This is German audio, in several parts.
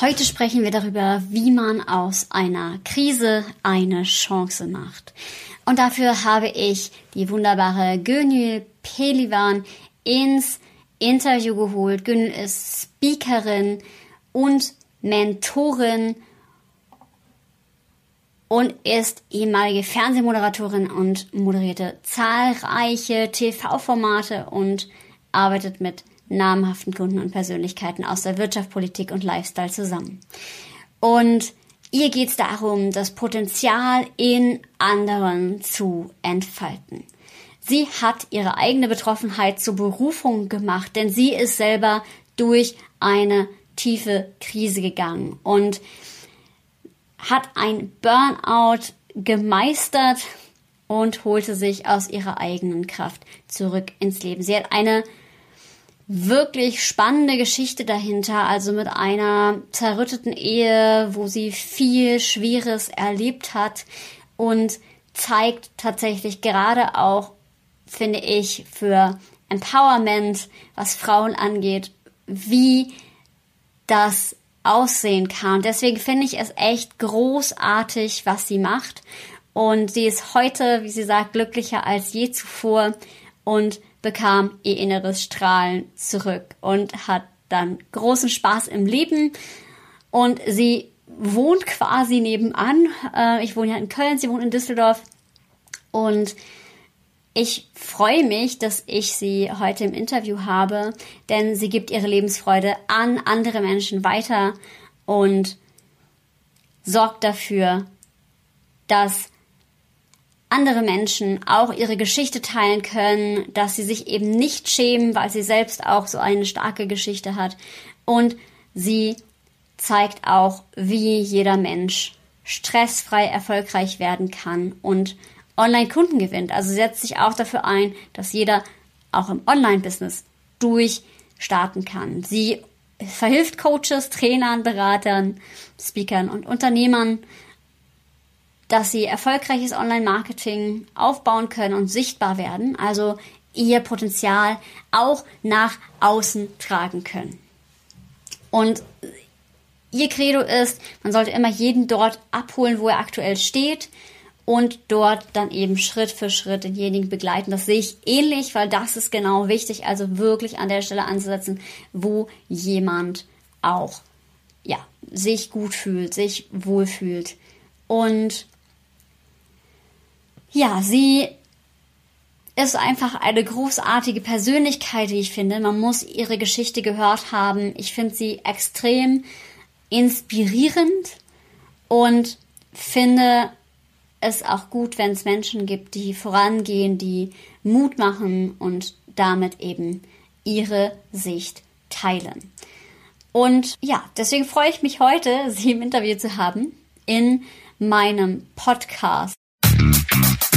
Heute sprechen wir darüber, wie man aus einer Krise eine Chance macht. Und dafür habe ich die wunderbare Gönül Pelivan ins Interview geholt. Gönül ist Speakerin und Mentorin und ist ehemalige Fernsehmoderatorin und moderierte zahlreiche TV-Formate und arbeitet mit namhaften Kunden und Persönlichkeiten aus der Wirtschaft, Politik und Lifestyle zusammen. Und ihr geht es darum, das Potenzial in anderen zu entfalten. Sie hat ihre eigene Betroffenheit zur Berufung gemacht, denn sie ist selber durch eine tiefe Krise gegangen und hat ein Burnout gemeistert und holte sich aus ihrer eigenen Kraft zurück ins Leben. Sie hat eine wirklich spannende Geschichte dahinter, also mit einer zerrütteten Ehe, wo sie viel Schweres erlebt hat und zeigt tatsächlich gerade auch, finde ich, für Empowerment, was Frauen angeht, wie das aussehen kann. Deswegen finde ich es echt großartig, was sie macht. Und sie ist heute, wie sie sagt, glücklicher als je zuvor und bekam ihr inneres Strahlen zurück und hat dann großen Spaß im Leben. Und sie wohnt quasi nebenan. Äh, ich wohne ja in Köln, sie wohnt in Düsseldorf. Und ich freue mich, dass ich sie heute im Interview habe, denn sie gibt ihre Lebensfreude an andere Menschen weiter und sorgt dafür, dass andere Menschen auch ihre Geschichte teilen können, dass sie sich eben nicht schämen, weil sie selbst auch so eine starke Geschichte hat. Und sie zeigt auch, wie jeder Mensch stressfrei erfolgreich werden kann und Online-Kunden gewinnt. Also setzt sich auch dafür ein, dass jeder auch im Online-Business durchstarten kann. Sie verhilft Coaches, Trainern, Beratern, Speakern und Unternehmern dass sie erfolgreiches Online-Marketing aufbauen können und sichtbar werden, also ihr Potenzial auch nach außen tragen können. Und ihr Credo ist, man sollte immer jeden dort abholen, wo er aktuell steht und dort dann eben Schritt für Schritt denjenigen begleiten. Das sehe ich ähnlich, weil das ist genau wichtig, also wirklich an der Stelle anzusetzen, wo jemand auch ja, sich gut fühlt, sich wohlfühlt. Und ja, sie ist einfach eine großartige Persönlichkeit, wie ich finde. Man muss ihre Geschichte gehört haben. Ich finde sie extrem inspirierend und finde es auch gut, wenn es Menschen gibt, die vorangehen, die Mut machen und damit eben ihre Sicht teilen. Und ja, deswegen freue ich mich heute, Sie im Interview zu haben in meinem Podcast.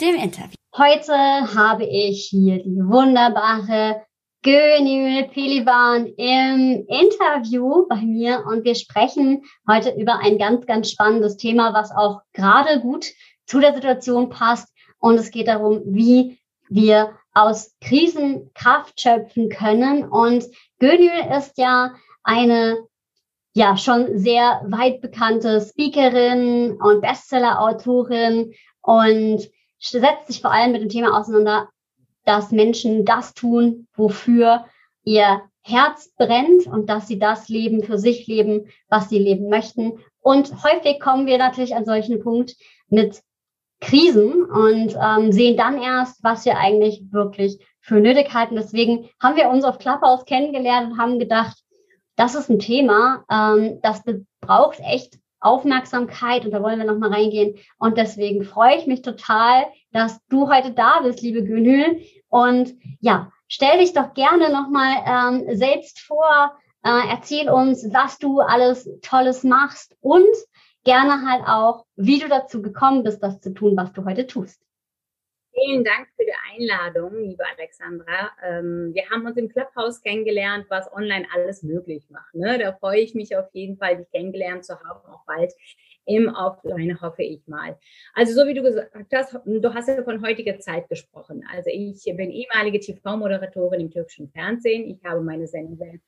dem Interview. Heute habe ich hier die wunderbare Gönül Pelivan im Interview bei mir und wir sprechen heute über ein ganz, ganz spannendes Thema, was auch gerade gut zu der Situation passt. Und es geht darum, wie wir aus Krisen Kraft schöpfen können. Und Gönül ist ja eine ja schon sehr weit bekannte Speakerin und Bestseller-Autorin und setzt sich vor allem mit dem Thema auseinander, dass Menschen das tun, wofür ihr Herz brennt und dass sie das leben, für sich leben, was sie leben möchten. Und häufig kommen wir natürlich an solchen Punkt mit Krisen und ähm, sehen dann erst, was wir eigentlich wirklich für nötig halten. Deswegen haben wir uns auf Clubhouse kennengelernt und haben gedacht, das ist ein Thema, ähm, das braucht echt Aufmerksamkeit und da wollen wir nochmal reingehen. Und deswegen freue ich mich total, dass du heute da bist, liebe Gönül. Und ja, stell dich doch gerne nochmal ähm, selbst vor, äh, erzähl uns, was du alles Tolles machst und gerne halt auch, wie du dazu gekommen bist, das zu tun, was du heute tust. Vielen Dank für die Einladung, liebe Alexandra. Ähm, wir haben uns im Clubhouse kennengelernt, was online alles möglich macht. Ne? Da freue ich mich auf jeden Fall, dich kennengelernt zu haben, auch bald im Offline, hoffe ich mal. Also so wie du gesagt hast, du hast ja von heutiger Zeit gesprochen. Also ich bin ehemalige TV-Moderatorin im türkischen Fernsehen. Ich habe meine Sendung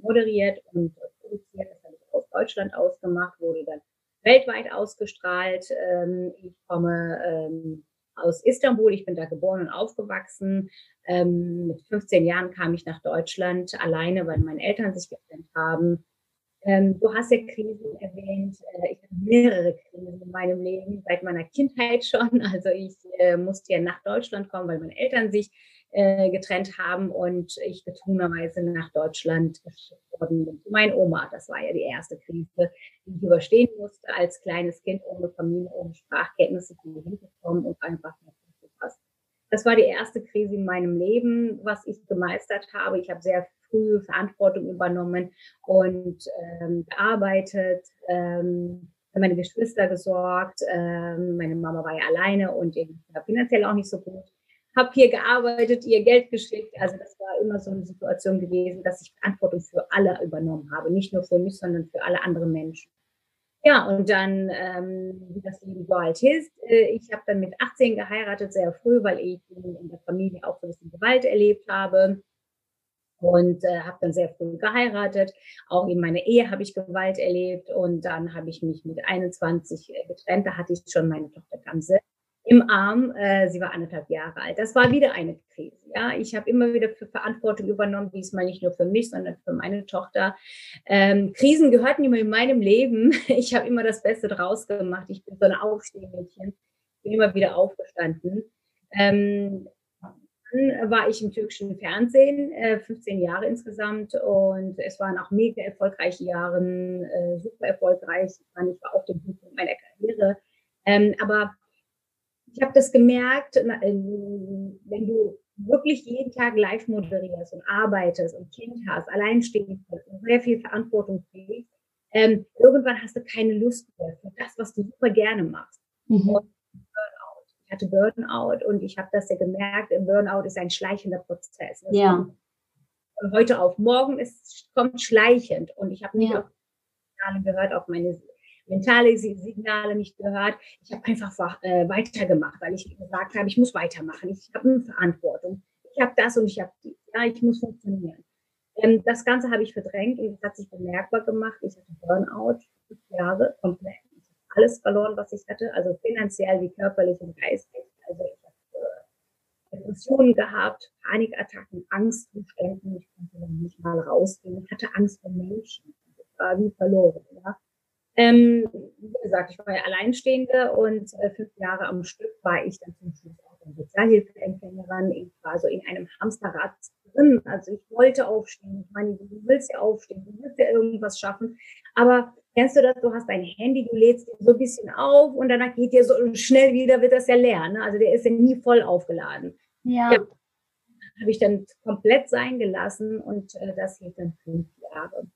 moderiert und produziert. Das habe ich aus Deutschland ausgemacht, wurde dann weltweit ausgestrahlt. Ähm, ich komme ähm, aus Istanbul. Ich bin da geboren und aufgewachsen. Ähm, mit 15 Jahren kam ich nach Deutschland alleine, weil meine Eltern sich getrennt haben. Ähm, du hast ja Krisen erwähnt. Äh, ich habe mehrere Krisen in meinem Leben, seit meiner Kindheit schon. Also ich äh, musste ja nach Deutschland kommen, weil meine Eltern sich äh, getrennt haben und ich gezwungenerweise nach Deutschland geschickt worden bin. Meine Oma, das war ja die erste Krise, die ich überstehen musste als kleines Kind ohne Familie, ohne Sprachkenntnisse, die hingekommen und einfach nicht gepasst. Das war die erste Krise in meinem Leben, was ich gemeistert habe. Ich habe sehr früh Verantwortung übernommen und ähm, gearbeitet, ähm, für meine Geschwister gesorgt. Ähm, meine Mama war ja alleine und finanziell auch nicht so gut habe hier gearbeitet, ihr Geld geschickt. Also das war immer so eine Situation gewesen, dass ich Verantwortung für alle übernommen habe. Nicht nur für mich, sondern für alle anderen Menschen. Ja, und dann, ähm, wie das Leben so halt ist, äh, ich habe dann mit 18 geheiratet, sehr früh, weil ich in der Familie auch so ein bisschen Gewalt erlebt habe. Und äh, habe dann sehr früh geheiratet. Auch in meiner Ehe habe ich Gewalt erlebt. Und dann habe ich mich mit 21 äh, getrennt. Da hatte ich schon meine Tochter Gamse im Arm. Äh, sie war anderthalb Jahre alt. Das war wieder eine Krise. Ja, ich habe immer wieder für Verantwortung übernommen, diesmal nicht nur für mich, sondern für meine Tochter. Ähm, Krisen gehörten immer in meinem Leben. Ich habe immer das Beste draus gemacht. Ich bin so ein Aufstehmädchen. Bin immer wieder aufgestanden. Ähm, dann war ich im türkischen Fernsehen, äh, 15 Jahre insgesamt und es waren auch mega erfolgreiche Jahre, äh, super erfolgreich. Ich war auf dem Punkt meiner Karriere. Ähm, aber ich habe das gemerkt, äh, wenn du wirklich jeden Tag live moderierst und arbeitest und Kind hast, alleinstehend bist und sehr viel Verantwortung trägst, ähm, irgendwann hast du keine Lust mehr für das, was du super gerne machst. Mhm. Burnout. Ich hatte Burnout und ich habe das ja gemerkt, Burnout ist ein schleichender Prozess. Das ja. Von heute auf morgen ist, kommt schleichend und ich habe nicht ja. auf gehört, auf meine mentale Signale nicht gehört. Ich habe einfach äh, weitergemacht, weil ich gesagt habe, ich muss weitermachen. Ich habe eine Verantwortung. Ich habe das und ich habe die. Ja, ich muss funktionieren. Ähm, das Ganze habe ich verdrängt und es hat sich bemerkbar gemacht. Ich hatte Burnout, fünf Jahre komplett. Ich habe alles verloren, was ich hatte, also finanziell wie körperlich und geistig. Also ich habe äh, Depressionen gehabt, Panikattacken, Angstzuständen. Ich konnte nicht mal rausgehen. Ich hatte Angst vor Menschen. Ich war wie verloren. Ja. Ähm, wie gesagt, ich war ja Alleinstehende und äh, fünf Jahre am Stück war ich dann zum Schluss auch eine Sozialhilfeempfängerin. Ich war so in einem Hamsterrad drin. Also ich wollte aufstehen. Ich meine, du willst ja aufstehen, du willst ja irgendwas schaffen. Aber kennst du das? Du hast dein Handy, du lädst so ein bisschen auf und danach geht dir so schnell wieder, wird das ja leer. Ne? Also der ist ja nie voll aufgeladen. Ja. ja habe ich dann komplett sein gelassen und äh, das hielt dann fünf Jahre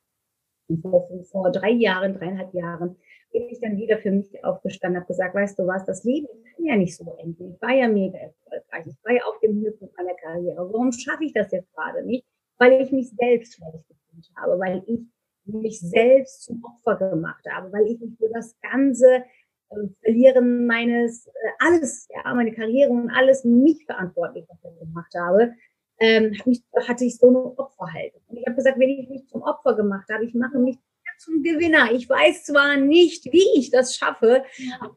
vor, drei Jahren, dreieinhalb Jahren, bin ich dann wieder für mich aufgestanden, habe gesagt, weißt du was, das Leben kann ja nicht so enden. Ich war ja mega erfolgreich. Ich war ja auf dem Höhepunkt meiner Karriere. Warum schaffe ich das jetzt gerade nicht? Weil ich mich selbst schlecht gefühlt habe, weil ich mich selbst zum Opfer gemacht habe, weil ich mich für das ganze äh, Verlieren meines, äh, alles, ja, meine Karriere und alles mich verantwortlich dafür gemacht habe, ähm, mich, hatte ich so eine Opferhaltung. Und ich habe gesagt, wenn ich mich zum Opfer gemacht habe, ich mache mich zum Gewinner. Ich weiß zwar nicht, wie ich das schaffe, aber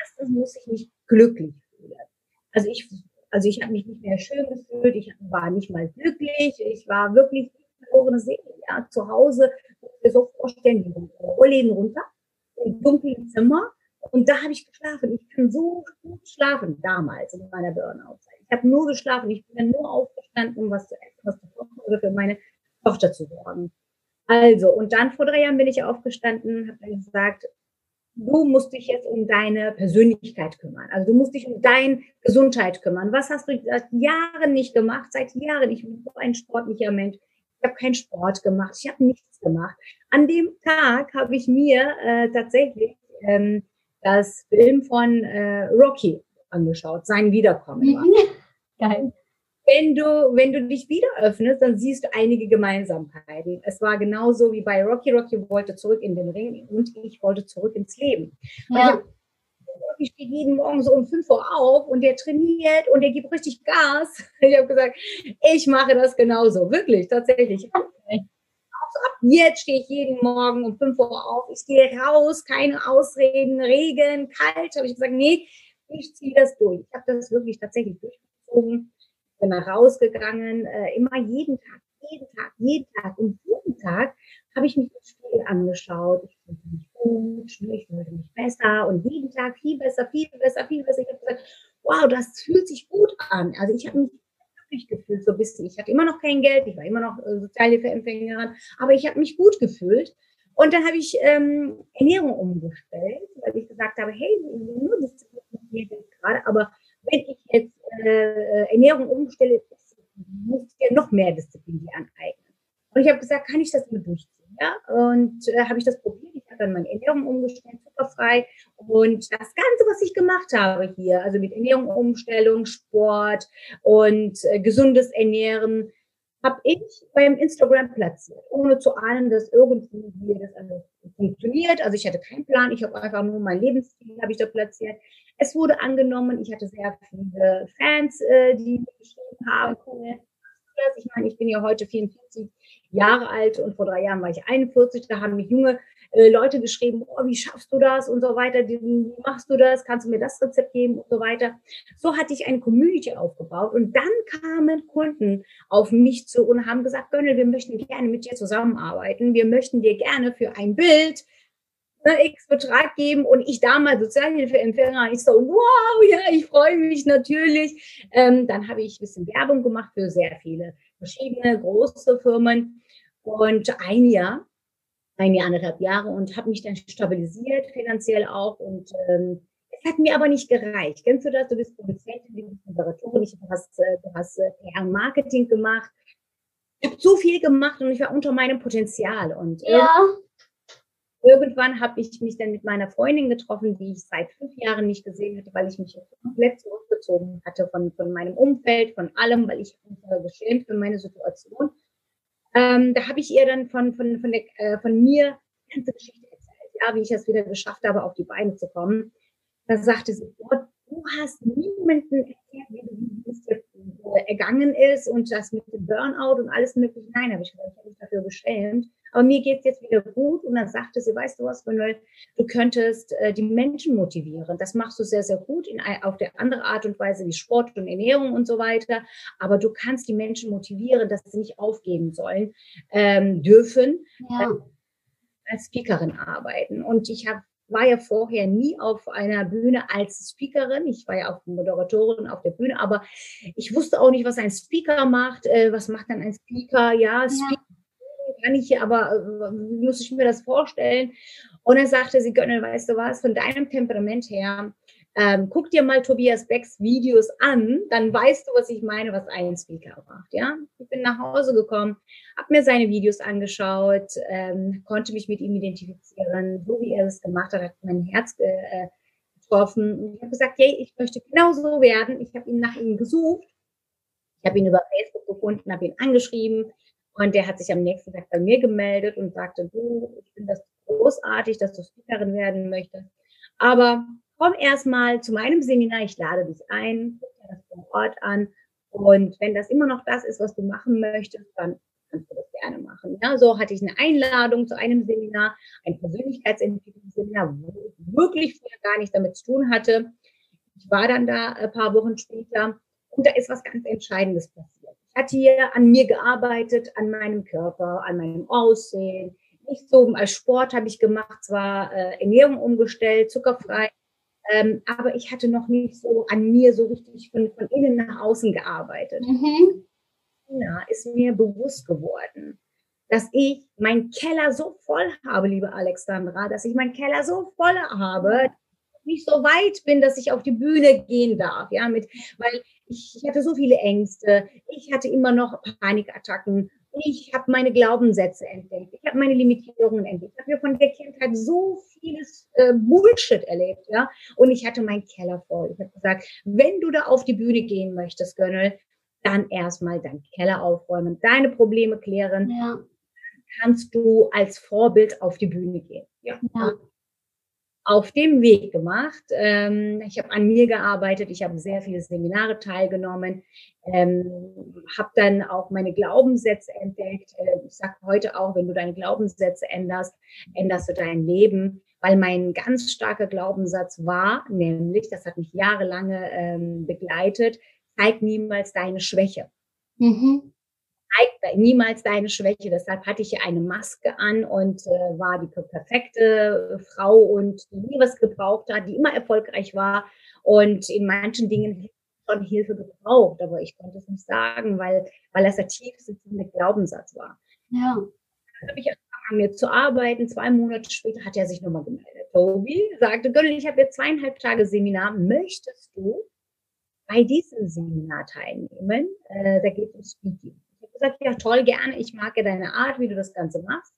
erstens muss ich mich glücklich fühlen. Also ich, also ich habe mich nicht mehr schön gefühlt, ich war nicht mal glücklich, ich war wirklich verlorene Seele. Ja, zu Hause, so vorstellen, die Rollläden runter, im dunklen Zimmer. Und da habe ich geschlafen. Ich kann so gut schlafen, damals in meiner Burnout-Zeit. Ich habe nur geschlafen. Ich bin nur aufgestanden, um was zu essen, was zu kochen oder für meine Tochter zu sorgen. Also, und dann vor drei Jahren bin ich aufgestanden, habe dann gesagt, du musst dich jetzt um deine Persönlichkeit kümmern. Also du musst dich um deine Gesundheit kümmern. Was hast du seit Jahren nicht gemacht? Seit Jahren. Ich bin so ein sportlicher Mensch. Ich habe keinen Sport gemacht. Ich habe nichts gemacht. An dem Tag habe ich mir äh, tatsächlich ähm, das Film von äh, Rocky angeschaut, sein Wiederkommen. Mhm. Geil. Wenn du, wenn du dich wieder öffnest, dann siehst du einige Gemeinsamkeiten. Es war genauso wie bei Rocky. Rocky wollte zurück in den Ring und ich wollte zurück ins Leben. Ja. Ich stehe jeden Morgen so um 5 Uhr auf und der trainiert und der gibt richtig Gas. Ich habe gesagt, ich mache das genauso. Wirklich, tatsächlich. Ab jetzt stehe ich jeden Morgen um 5 Uhr auf. Ich gehe raus, keine Ausreden, Regen, kalt. Habe ich gesagt, nee, ich ziehe das durch. Ich habe das wirklich tatsächlich durchgezogen bin da rausgegangen, äh, immer jeden Tag, jeden Tag, jeden Tag. Und jeden Tag habe ich mich im Spiegel angeschaut. Ich fühlte mich gut, ich fühlte mich besser und jeden Tag viel besser, viel besser, viel besser. Ich habe gesagt, wow, das fühlt sich gut an. Also ich habe mich glücklich gefühlt, so ein bisschen. Ich hatte immer noch kein Geld, ich war immer noch äh, Sozialhilfeempfängerin, aber ich habe mich gut gefühlt. Und dann habe ich ähm, Ernährung umgestellt, weil ich gesagt habe, hey, nur das geht gerade, aber wenn ich jetzt äh, Ernährung umstelle, muss ich ja noch mehr Disziplin aneignen. Und ich habe gesagt, kann ich das immer durchziehen? Ja? Und äh, habe ich das probiert. Ich habe dann meine Ernährung umgestellt, zuckerfrei. Und das Ganze, was ich gemacht habe hier, also mit Ernährung Umstellung, Sport und äh, gesundes Ernähren, habe ich beim Instagram platziert, ohne zu ahnen, dass irgendwie hier das alles funktioniert. Also ich hatte keinen Plan, ich habe einfach nur mein Lebensstil habe ich da platziert. Es wurde angenommen, ich hatte sehr viele Fans, äh, die geschrieben haben. Ich meine, ich bin ja heute 44 Jahre alt und vor drei Jahren war ich 41. Da haben mich junge äh, Leute geschrieben, oh, wie schaffst du das und so weiter, wie machst du das, kannst du mir das Rezept geben und so weiter. So hatte ich eine Community aufgebaut und dann kamen Kunden auf mich zu und haben gesagt, Gönnel, wir möchten gerne mit dir zusammenarbeiten, wir möchten dir gerne für ein Bild ne, X Betrag geben und ich damals Sozialhilfeempfänger, ich so, wow, ja, ich freue mich natürlich. Ähm, dann habe ich ein bisschen Werbung gemacht für sehr viele verschiedene große Firmen und ein Jahr, ein Jahr, anderthalb Jahre und habe mich dann stabilisiert, finanziell auch und ähm, es hat mir aber nicht gereicht. Kennst du das? Du bist Produzentin, du bist Moderatorin, du hast, äh, du hast äh, PR-Marketing gemacht. Ich habe so viel gemacht und ich war unter meinem Potenzial. Und ja irgendwann habe ich mich dann mit meiner Freundin getroffen, die ich seit fünf Jahren nicht gesehen hatte, weil ich mich komplett zurückgezogen hatte von, von meinem Umfeld, von allem, weil ich mich geschämt für meine Situation. Ähm, da habe ich ihr dann von, von, von, der, äh, von mir die ganze Geschichte erzählt, ja, wie ich es wieder geschafft habe, auf die Beine zu kommen. Da sagte sie, oh, du hast niemanden erklärt, wie, es äh, ergangen ist und das mit dem Burnout und alles mögliche. Nein, habe ich gesagt, ich habe mich dafür geschämt. Aber mir geht's jetzt wieder gut. Und dann sagte sie, weißt du was, Manuel, du könntest äh, die Menschen motivieren. Das machst du sehr, sehr gut in, auf der andere Art und Weise wie Sport und Ernährung und so weiter. Aber du kannst die Menschen motivieren, dass sie nicht aufgeben sollen, ähm, dürfen. Ja. Äh, als Speakerin arbeiten. Und ich habe war ja vorher nie auf einer Bühne als Speakerin. Ich war ja auch Moderatorin auf der Bühne, aber ich wusste auch nicht, was ein Speaker macht. Äh, was macht dann ein Speaker? Ja, Speaker kann ich hier, aber äh, muss ich mir das vorstellen? Und dann sagte sie, Gönnel, weißt du was, von deinem Temperament her, ähm, guck dir mal Tobias Becks Videos an, dann weißt du, was ich meine, was ein Speaker macht. Ja, ich bin nach Hause gekommen, habe mir seine Videos angeschaut, ähm, konnte mich mit ihm identifizieren, so wie er es gemacht hat, hat mein Herz äh, getroffen. Und ich habe gesagt, hey, ich möchte genau so werden. Ich habe ihn nach ihm gesucht. Ich habe ihn über Facebook gefunden, habe ihn angeschrieben und der hat sich am nächsten Tag bei mir gemeldet und sagte, du, ich finde das großartig, dass du Speakerin werden möchtest. Aber komm erstmal zu meinem Seminar, ich lade dich ein, guck dir das vor Ort an. Und wenn das immer noch das ist, was du machen möchtest, dann kannst du das gerne machen. Ja, so hatte ich eine Einladung zu einem Seminar, ein Persönlichkeitsentwicklungsseminar, wo ich wirklich vorher gar nichts damit zu tun hatte. Ich war dann da ein paar Wochen später und da ist was ganz Entscheidendes passiert. Ich hatte hier an mir gearbeitet, an meinem Körper, an meinem Aussehen. Nicht so als Sport habe ich gemacht, zwar äh, Ernährung umgestellt, zuckerfrei, ähm, aber ich hatte noch nicht so an mir so richtig von, von innen nach außen gearbeitet. Mhm. Ja, ist mir bewusst geworden, dass ich meinen Keller so voll habe, liebe Alexandra, dass ich meinen Keller so voll habe, nicht so weit bin, dass ich auf die Bühne gehen darf, ja, mit, weil ich, ich hatte so viele Ängste, ich hatte immer noch Panikattacken Ich habe meine Glaubenssätze entdeckt. Ich habe meine Limitierungen entdeckt. Ich habe ja von der Kindheit so vieles äh, Bullshit erlebt, ja. Und ich hatte meinen Keller voll. Ich habe gesagt, wenn du da auf die Bühne gehen möchtest, Gönnel, dann erstmal deinen Keller aufräumen, deine Probleme klären. Ja. Kannst du als Vorbild auf die Bühne gehen. Ja. ja auf dem Weg gemacht. Ähm, ich habe an mir gearbeitet, ich habe sehr viele Seminare teilgenommen, ähm, habe dann auch meine Glaubenssätze entdeckt. Äh, ich sage heute auch, wenn du deine Glaubenssätze änderst, änderst du dein Leben, weil mein ganz starker Glaubenssatz war, nämlich, das hat mich jahrelange ähm, begleitet, zeig niemals deine Schwäche. Mhm zeigt niemals deine Schwäche. Deshalb hatte ich ja eine Maske an und äh, war die perfekte Frau und die nie was gebraucht hat, die immer erfolgreich war und in manchen Dingen schon Hilfe gebraucht, aber ich konnte es nicht sagen, weil, weil das der tief sitzende Glaubenssatz war. Ja. Dann habe ich angefangen, an mir zu arbeiten. Zwei Monate später hat er sich nochmal gemeldet. Tobi sagte, Gönnel, ich habe jetzt zweieinhalb Tage Seminar. Möchtest du bei diesem Seminar teilnehmen? Äh, da geht es um Speaking gesagt, ja toll, gerne, ich mag ja deine Art, wie du das Ganze machst.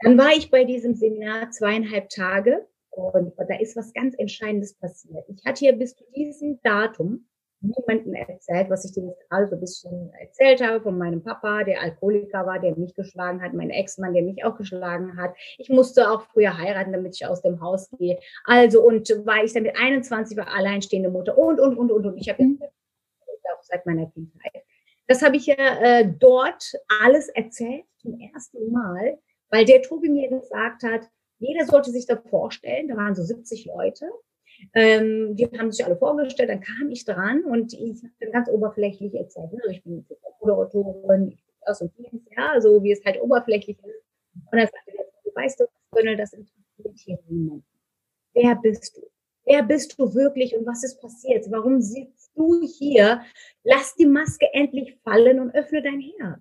Dann war ich bei diesem Seminar zweieinhalb Tage und da ist was ganz Entscheidendes passiert. Ich hatte hier bis zu diesem Datum niemanden erzählt, was ich dir jetzt gerade so ein bisschen erzählt habe von meinem Papa, der Alkoholiker war, der mich geschlagen hat, mein Ex-Mann, der mich auch geschlagen hat. Ich musste auch früher heiraten, damit ich aus dem Haus gehe. Also und war ich dann mit 21 war alleinstehende Mutter und und und und und ich habe mhm. auch seit meiner Kindheit das habe ich ja äh, dort alles erzählt zum ersten Mal, weil der Tobi mir gesagt hat, jeder sollte sich da vorstellen, da waren so 70 Leute, ähm, die haben sich alle vorgestellt, dann kam ich dran und ich habe dann ganz oberflächlich erzählt, ne? ich bin Autorin, aus und vieles, ja, so wie es halt oberflächlich ist. Und dann sagte der, weißt du, Gönnel, das interessiert hier niemand. Wer bist du? Wer bist du wirklich und was ist passiert? Warum sitzt du hier? Lass die Maske endlich fallen und öffne dein Herz.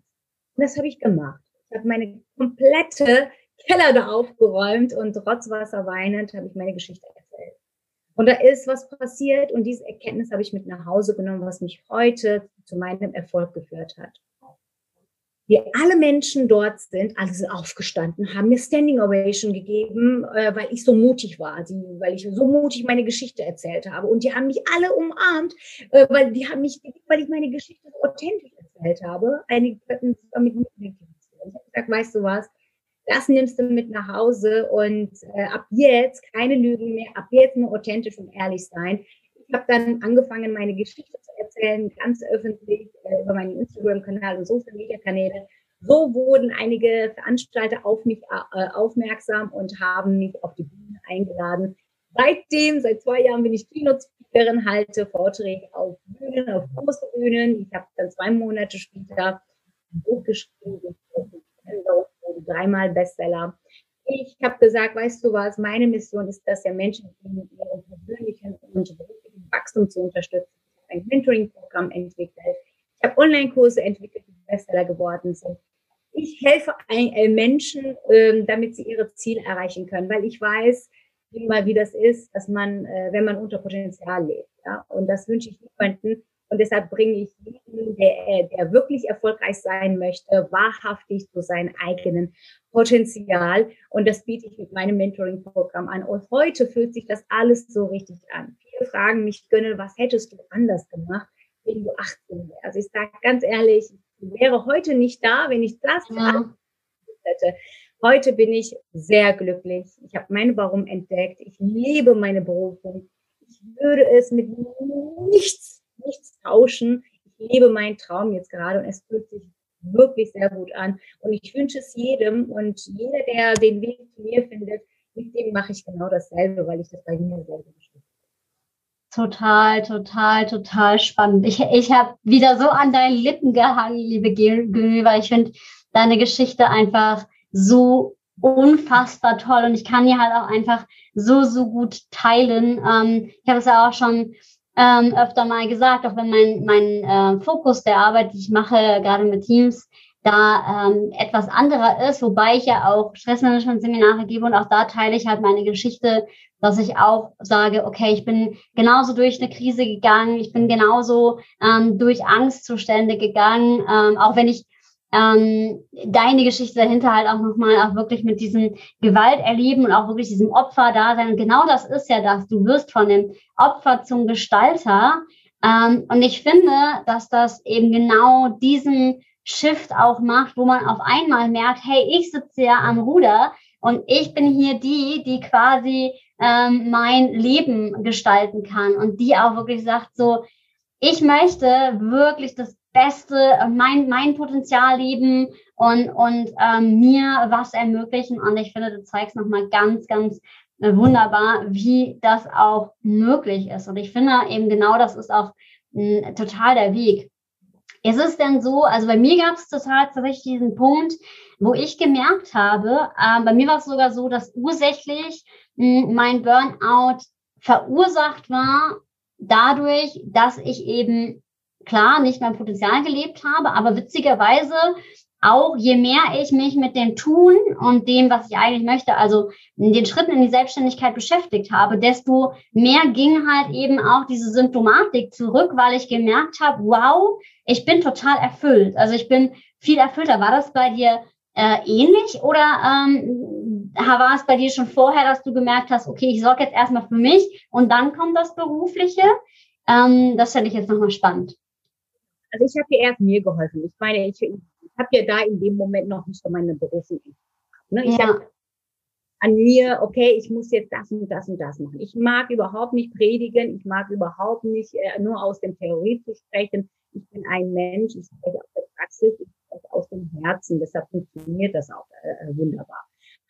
Und das habe ich gemacht. Ich habe meine komplette Keller da aufgeräumt und trotz Wasser weinend habe ich meine Geschichte erzählt. Und da ist was passiert und diese Erkenntnis habe ich mit nach Hause genommen, was mich heute zu meinem Erfolg geführt hat wir alle Menschen dort sind, alle sind aufgestanden, haben mir Standing Ovation gegeben, äh, weil ich so mutig war, die, weil ich so mutig meine Geschichte erzählt habe. Und die haben mich alle umarmt, äh, weil die haben mich, weil ich meine Geschichte so authentisch erzählt habe. Einige könnten nicht identifizieren. Ich habe gesagt, weißt du was? Das nimmst du mit nach Hause und äh, ab jetzt keine Lügen mehr, ab jetzt nur authentisch und ehrlich sein. Ich habe dann angefangen, meine Geschichte zu erzählen, ganz öffentlich äh, über meinen Instagram-Kanal und Social-Media-Kanäle. So wurden einige Veranstalter auf mich äh, aufmerksam und haben mich auf die Bühne eingeladen. Seitdem, seit zwei Jahren bin ich Keynote-Speakerin, halte Vorträge auf Bühnen, auf große Bühnen. Ich habe dann zwei Monate später ein Buch geschrieben, dreimal Bestseller. Ich habe gesagt, weißt du was, meine Mission ist, dass der Menschen in ihrem persönlichen und Wachstum zu unterstützen. Ich habe ein Mentoring-Programm entwickelt. Ich habe Online-Kurse entwickelt, die Bestseller geworden sind. Ich helfe äh, Menschen, ähm, damit sie ihre Ziele erreichen können, weil ich weiß, immer wie das ist, dass man, äh, wenn man unter Potenzial lebt. Ja? Und das wünsche ich niemanden. Und deshalb bringe ich jeden, der, äh, der wirklich erfolgreich sein möchte, wahrhaftig zu seinem eigenen Potenzial. Und das biete ich mit meinem Mentoring-Programm an. Und heute fühlt sich das alles so richtig an. Viele fragen mich, Gönnel, was hättest du anders gemacht, wenn du 18 wärst? Also ich sage ganz ehrlich, ich wäre heute nicht da, wenn ich das ja. hätte. Heute bin ich sehr glücklich. Ich habe mein Warum entdeckt. Ich liebe meine Berufung. Ich würde es mit nichts nichts tauschen. Ich lebe meinen Traum jetzt gerade und es fühlt sich wirklich sehr gut an. Und ich wünsche es jedem und jeder, der den Weg zu mir findet, mit dem mache ich genau dasselbe, weil ich das bei mir selber. Total, total, total spannend. Ich, ich habe wieder so an deinen Lippen gehangen, liebe Gül, weil ich finde deine Geschichte einfach so unfassbar toll und ich kann die halt auch einfach so, so gut teilen. Ähm, ich habe es ja auch schon ähm, öfter mal gesagt, auch wenn mein, mein äh, Fokus der Arbeit, die ich mache, gerade mit Teams, da ähm, etwas anderer ist, wobei ich ja auch Stressmanagement-Seminare gebe und auch da teile ich halt meine Geschichte, dass ich auch sage, okay, ich bin genauso durch eine Krise gegangen, ich bin genauso ähm, durch Angstzustände gegangen, ähm, auch wenn ich ähm, deine Geschichte dahinter halt auch nochmal auch wirklich mit diesem Gewalt erleben und auch wirklich diesem Opfer da sein. genau das ist ja das. Du wirst von dem Opfer zum Gestalter. Ähm, und ich finde, dass das eben genau diesen Shift auch macht, wo man auf einmal merkt, hey, ich sitze ja am Ruder und ich bin hier die, die quasi ähm, mein Leben gestalten kann und die auch wirklich sagt so, ich möchte wirklich das Beste, mein, mein Potenzial leben und, und ähm, mir was ermöglichen. Und ich finde, du zeigst nochmal ganz, ganz äh, wunderbar, wie das auch möglich ist. Und ich finde eben genau das ist auch mh, total der Weg. Ist es denn so, also bei mir gab es total tatsächlich diesen Punkt, wo ich gemerkt habe, äh, bei mir war es sogar so, dass ursächlich mh, mein Burnout verursacht war dadurch, dass ich eben klar nicht mein Potenzial gelebt habe, aber witzigerweise auch je mehr ich mich mit dem Tun und dem, was ich eigentlich möchte, also den Schritten in die Selbstständigkeit beschäftigt habe, desto mehr ging halt eben auch diese Symptomatik zurück, weil ich gemerkt habe, wow, ich bin total erfüllt. Also ich bin viel erfüllter. War das bei dir äh, ähnlich oder ähm, war es bei dir schon vorher, dass du gemerkt hast, okay, ich sorge jetzt erstmal für mich und dann kommt das Berufliche? Ähm, das fände ich jetzt nochmal spannend. Also ich habe ja erst mir geholfen. Ich meine, ich, ich habe ja da in dem Moment noch nicht so meine Berufung. Ne? Ich ja. habe an mir, okay, ich muss jetzt das und das und das machen. Ich mag überhaupt nicht predigen, ich mag überhaupt nicht äh, nur aus dem Theorie zu sprechen. Ich bin ein Mensch, ich spreche aus der Praxis, ich spreche aus dem Herzen, deshalb funktioniert das auch äh, wunderbar.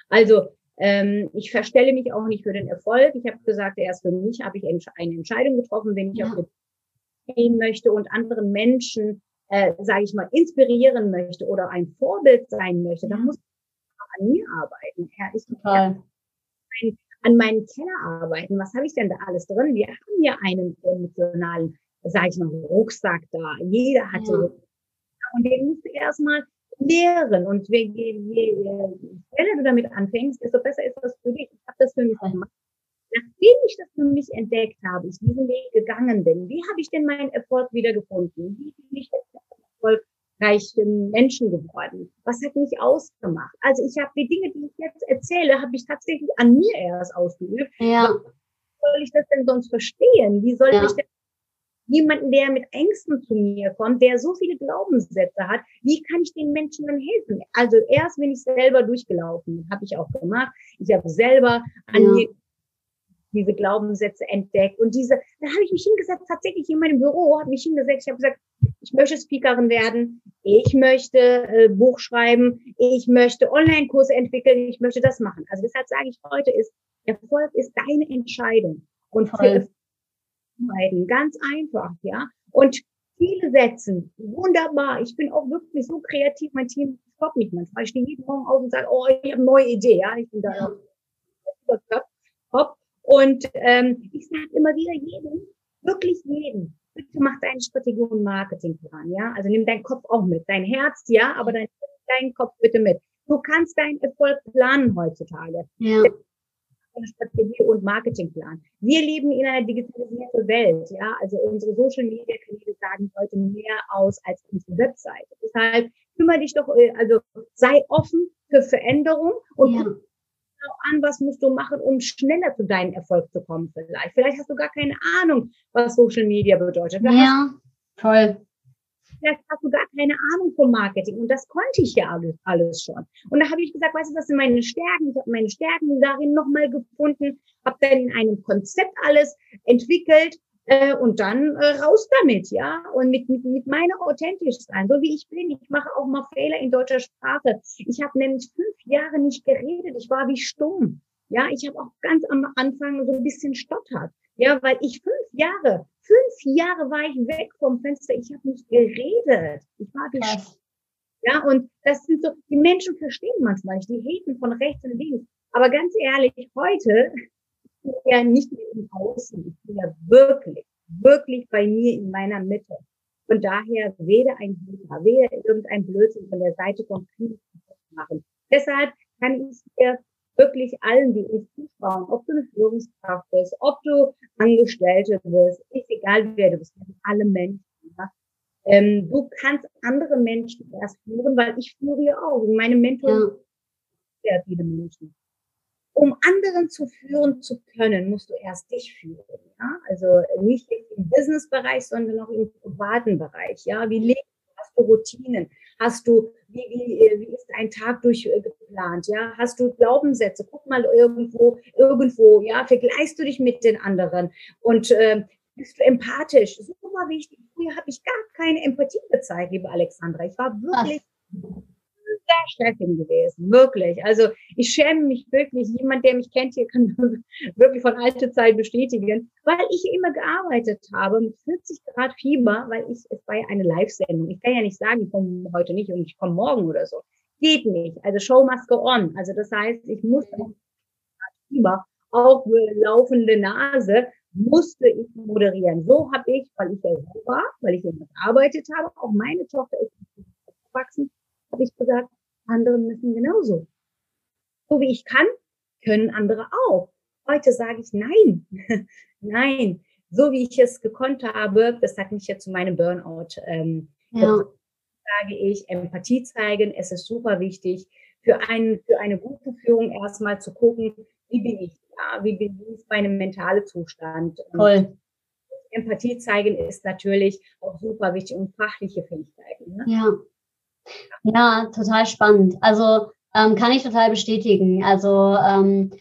Also ähm, ich verstelle mich auch nicht für den Erfolg. Ich habe gesagt, erst für mich habe ich eine Entscheidung getroffen, wenn ich ja. auf gehen möchte und anderen Menschen, äh, sage ich mal, inspirieren möchte oder ein Vorbild sein möchte, dann muss an mir arbeiten. Ja, ich Total. Ja, an meinem Keller arbeiten. Was habe ich denn da alles drin? Wir haben ja einen emotionalen, sage ich mal, Rucksack da. Jeder hat ja. so. Und den musst du erstmal lehren. Und je, je, je schneller du damit anfängst, desto besser ist das für dich. Ich habe das für mich gemacht nachdem ich das für mich entdeckt habe, ich diesen Weg gegangen bin, wie habe ich denn meinen Erfolg wiedergefunden? Wie bin ich denn erfolgreichen Menschen geworden? Was hat mich ausgemacht? Also ich habe die Dinge, die ich jetzt erzähle, habe ich tatsächlich an mir erst ausgeübt. Ja. Wie soll ich das denn sonst verstehen? Wie soll ja. ich denn jemanden, der mit Ängsten zu mir kommt, der so viele Glaubenssätze hat, wie kann ich den Menschen dann helfen? Also erst wenn ich selber durchgelaufen, habe ich auch gemacht. Ich habe selber an ja. Diese Glaubenssätze entdeckt. Und diese, da habe ich mich hingesetzt, tatsächlich in meinem Büro, habe mich hingesetzt, ich habe gesagt, ich möchte Speakerin werden, ich möchte äh, Buch schreiben, ich möchte Online-Kurse entwickeln, ich möchte das machen. Also deshalb sage ich heute ist, Erfolg ist deine Entscheidung. Und für beiden ganz einfach, ja. Und viele setzen, wunderbar. Ich bin auch wirklich so kreativ, mein Team stoppt mich manchmal. Ich stehe jeden Morgen auf und sage, oh, ich habe eine neue Idee, ja. Ich bin da hopp, und ähm, ich sage immer wieder jedem, wirklich jedem, bitte mach deinen Strategie- und Marketingplan, ja. Also nimm deinen Kopf auch mit, dein Herz, ja, aber dein, deinen Kopf bitte mit. Du kannst deinen Erfolg planen heutzutage. Ja. Strategie und Marketingplan. Wir leben in einer digitalisierten Welt, ja. Also unsere Social Media Kanäle sagen heute mehr aus als unsere Webseite. Deshalb kümmere dich doch, äh, also sei offen für Veränderung und ja auch an, was musst du machen, um schneller zu deinem Erfolg zu kommen vielleicht. Vielleicht hast du gar keine Ahnung, was Social Media bedeutet. Vielleicht ja, toll. Vielleicht hast du gar keine Ahnung vom Marketing. Und das konnte ich ja alles, alles schon. Und da habe ich gesagt, weißt du, das sind meine Stärken. Ich habe meine Stärken darin nochmal gefunden, habe dann in einem Konzept alles entwickelt äh, und dann äh, raus damit, ja. Und mit, mit, mit meiner authentisch sein, so wie ich bin. Ich mache auch mal Fehler in deutscher Sprache. Ich habe nämlich fünf Jahre nicht geredet. Ich war wie stumm. Ja, ich habe auch ganz am Anfang so ein bisschen stottert. Ja, weil ich fünf Jahre, fünf Jahre war ich weg vom Fenster. Ich habe nicht geredet. Ich war wie stumm. Ja, und das sind so, die Menschen verstehen manchmal nicht, die haten von rechts und links. Aber ganz ehrlich, heute bin ja nicht mehr im Außen. Ich bin ja wirklich, wirklich bei mir in meiner Mitte. Und daher weder ein Hater, weder irgendein Blödsinn von der Seite vom Krieg machen. Deshalb kann ich dir wirklich allen, die uns zuschauen, ob du eine Führungskraft bist, ob du Angestellte bist, ist egal wer du bist, alle Menschen. Ja? Ähm, du kannst andere Menschen erst führen, weil ich führe ja auch. Meine Mentoren ja. sehr viele Menschen. Um anderen zu führen zu können, musst du erst dich führen. Ja? Also nicht im Businessbereich, sondern auch im privaten Bereich. Ja, wie lebst du? Hast du Routinen? Hast du wie, wie, wie ist ein Tag durchgeplant? Ja, hast du Glaubenssätze? Guck mal irgendwo, irgendwo. Ja, vergleichst du dich mit den anderen und äh, bist du empathisch? Super wichtig. Früher habe ich gar keine Empathie gezeigt, liebe Alexandra. Ich war wirklich sehr Chefin gewesen, wirklich. Also ich schäme mich wirklich. Jemand, der mich kennt hier, kann wirklich von alter Zeit bestätigen, weil ich immer gearbeitet habe mit 40 Grad Fieber, weil ich, es war ja eine Live-Sendung. Ich kann ja nicht sagen, ich komme heute nicht und ich komme morgen oder so. Geht nicht. Also Show must go on. Also das heißt, ich muss Fieber, auch laufende Nase, musste ich moderieren. So habe ich, weil ich ja so war, weil ich ja gearbeitet habe, auch meine Tochter ist gewachsen, habe ich gesagt, andere müssen genauso. So wie ich kann, können andere auch. Heute sage ich nein, nein. So wie ich es gekonnt habe, das hat mich ja zu meinem Burnout. Ähm, ja. Sage ich, Empathie zeigen, es ist super wichtig, für, ein, für eine gute Führung erstmal zu gucken, wie bin ich ja, wie, wie ist mein mentaler Zustand. Toll. Empathie zeigen ist natürlich auch super wichtig und fachliche Fähigkeiten. Ne? Ja. Ja, total spannend. Also ähm, kann ich total bestätigen. Also ähm,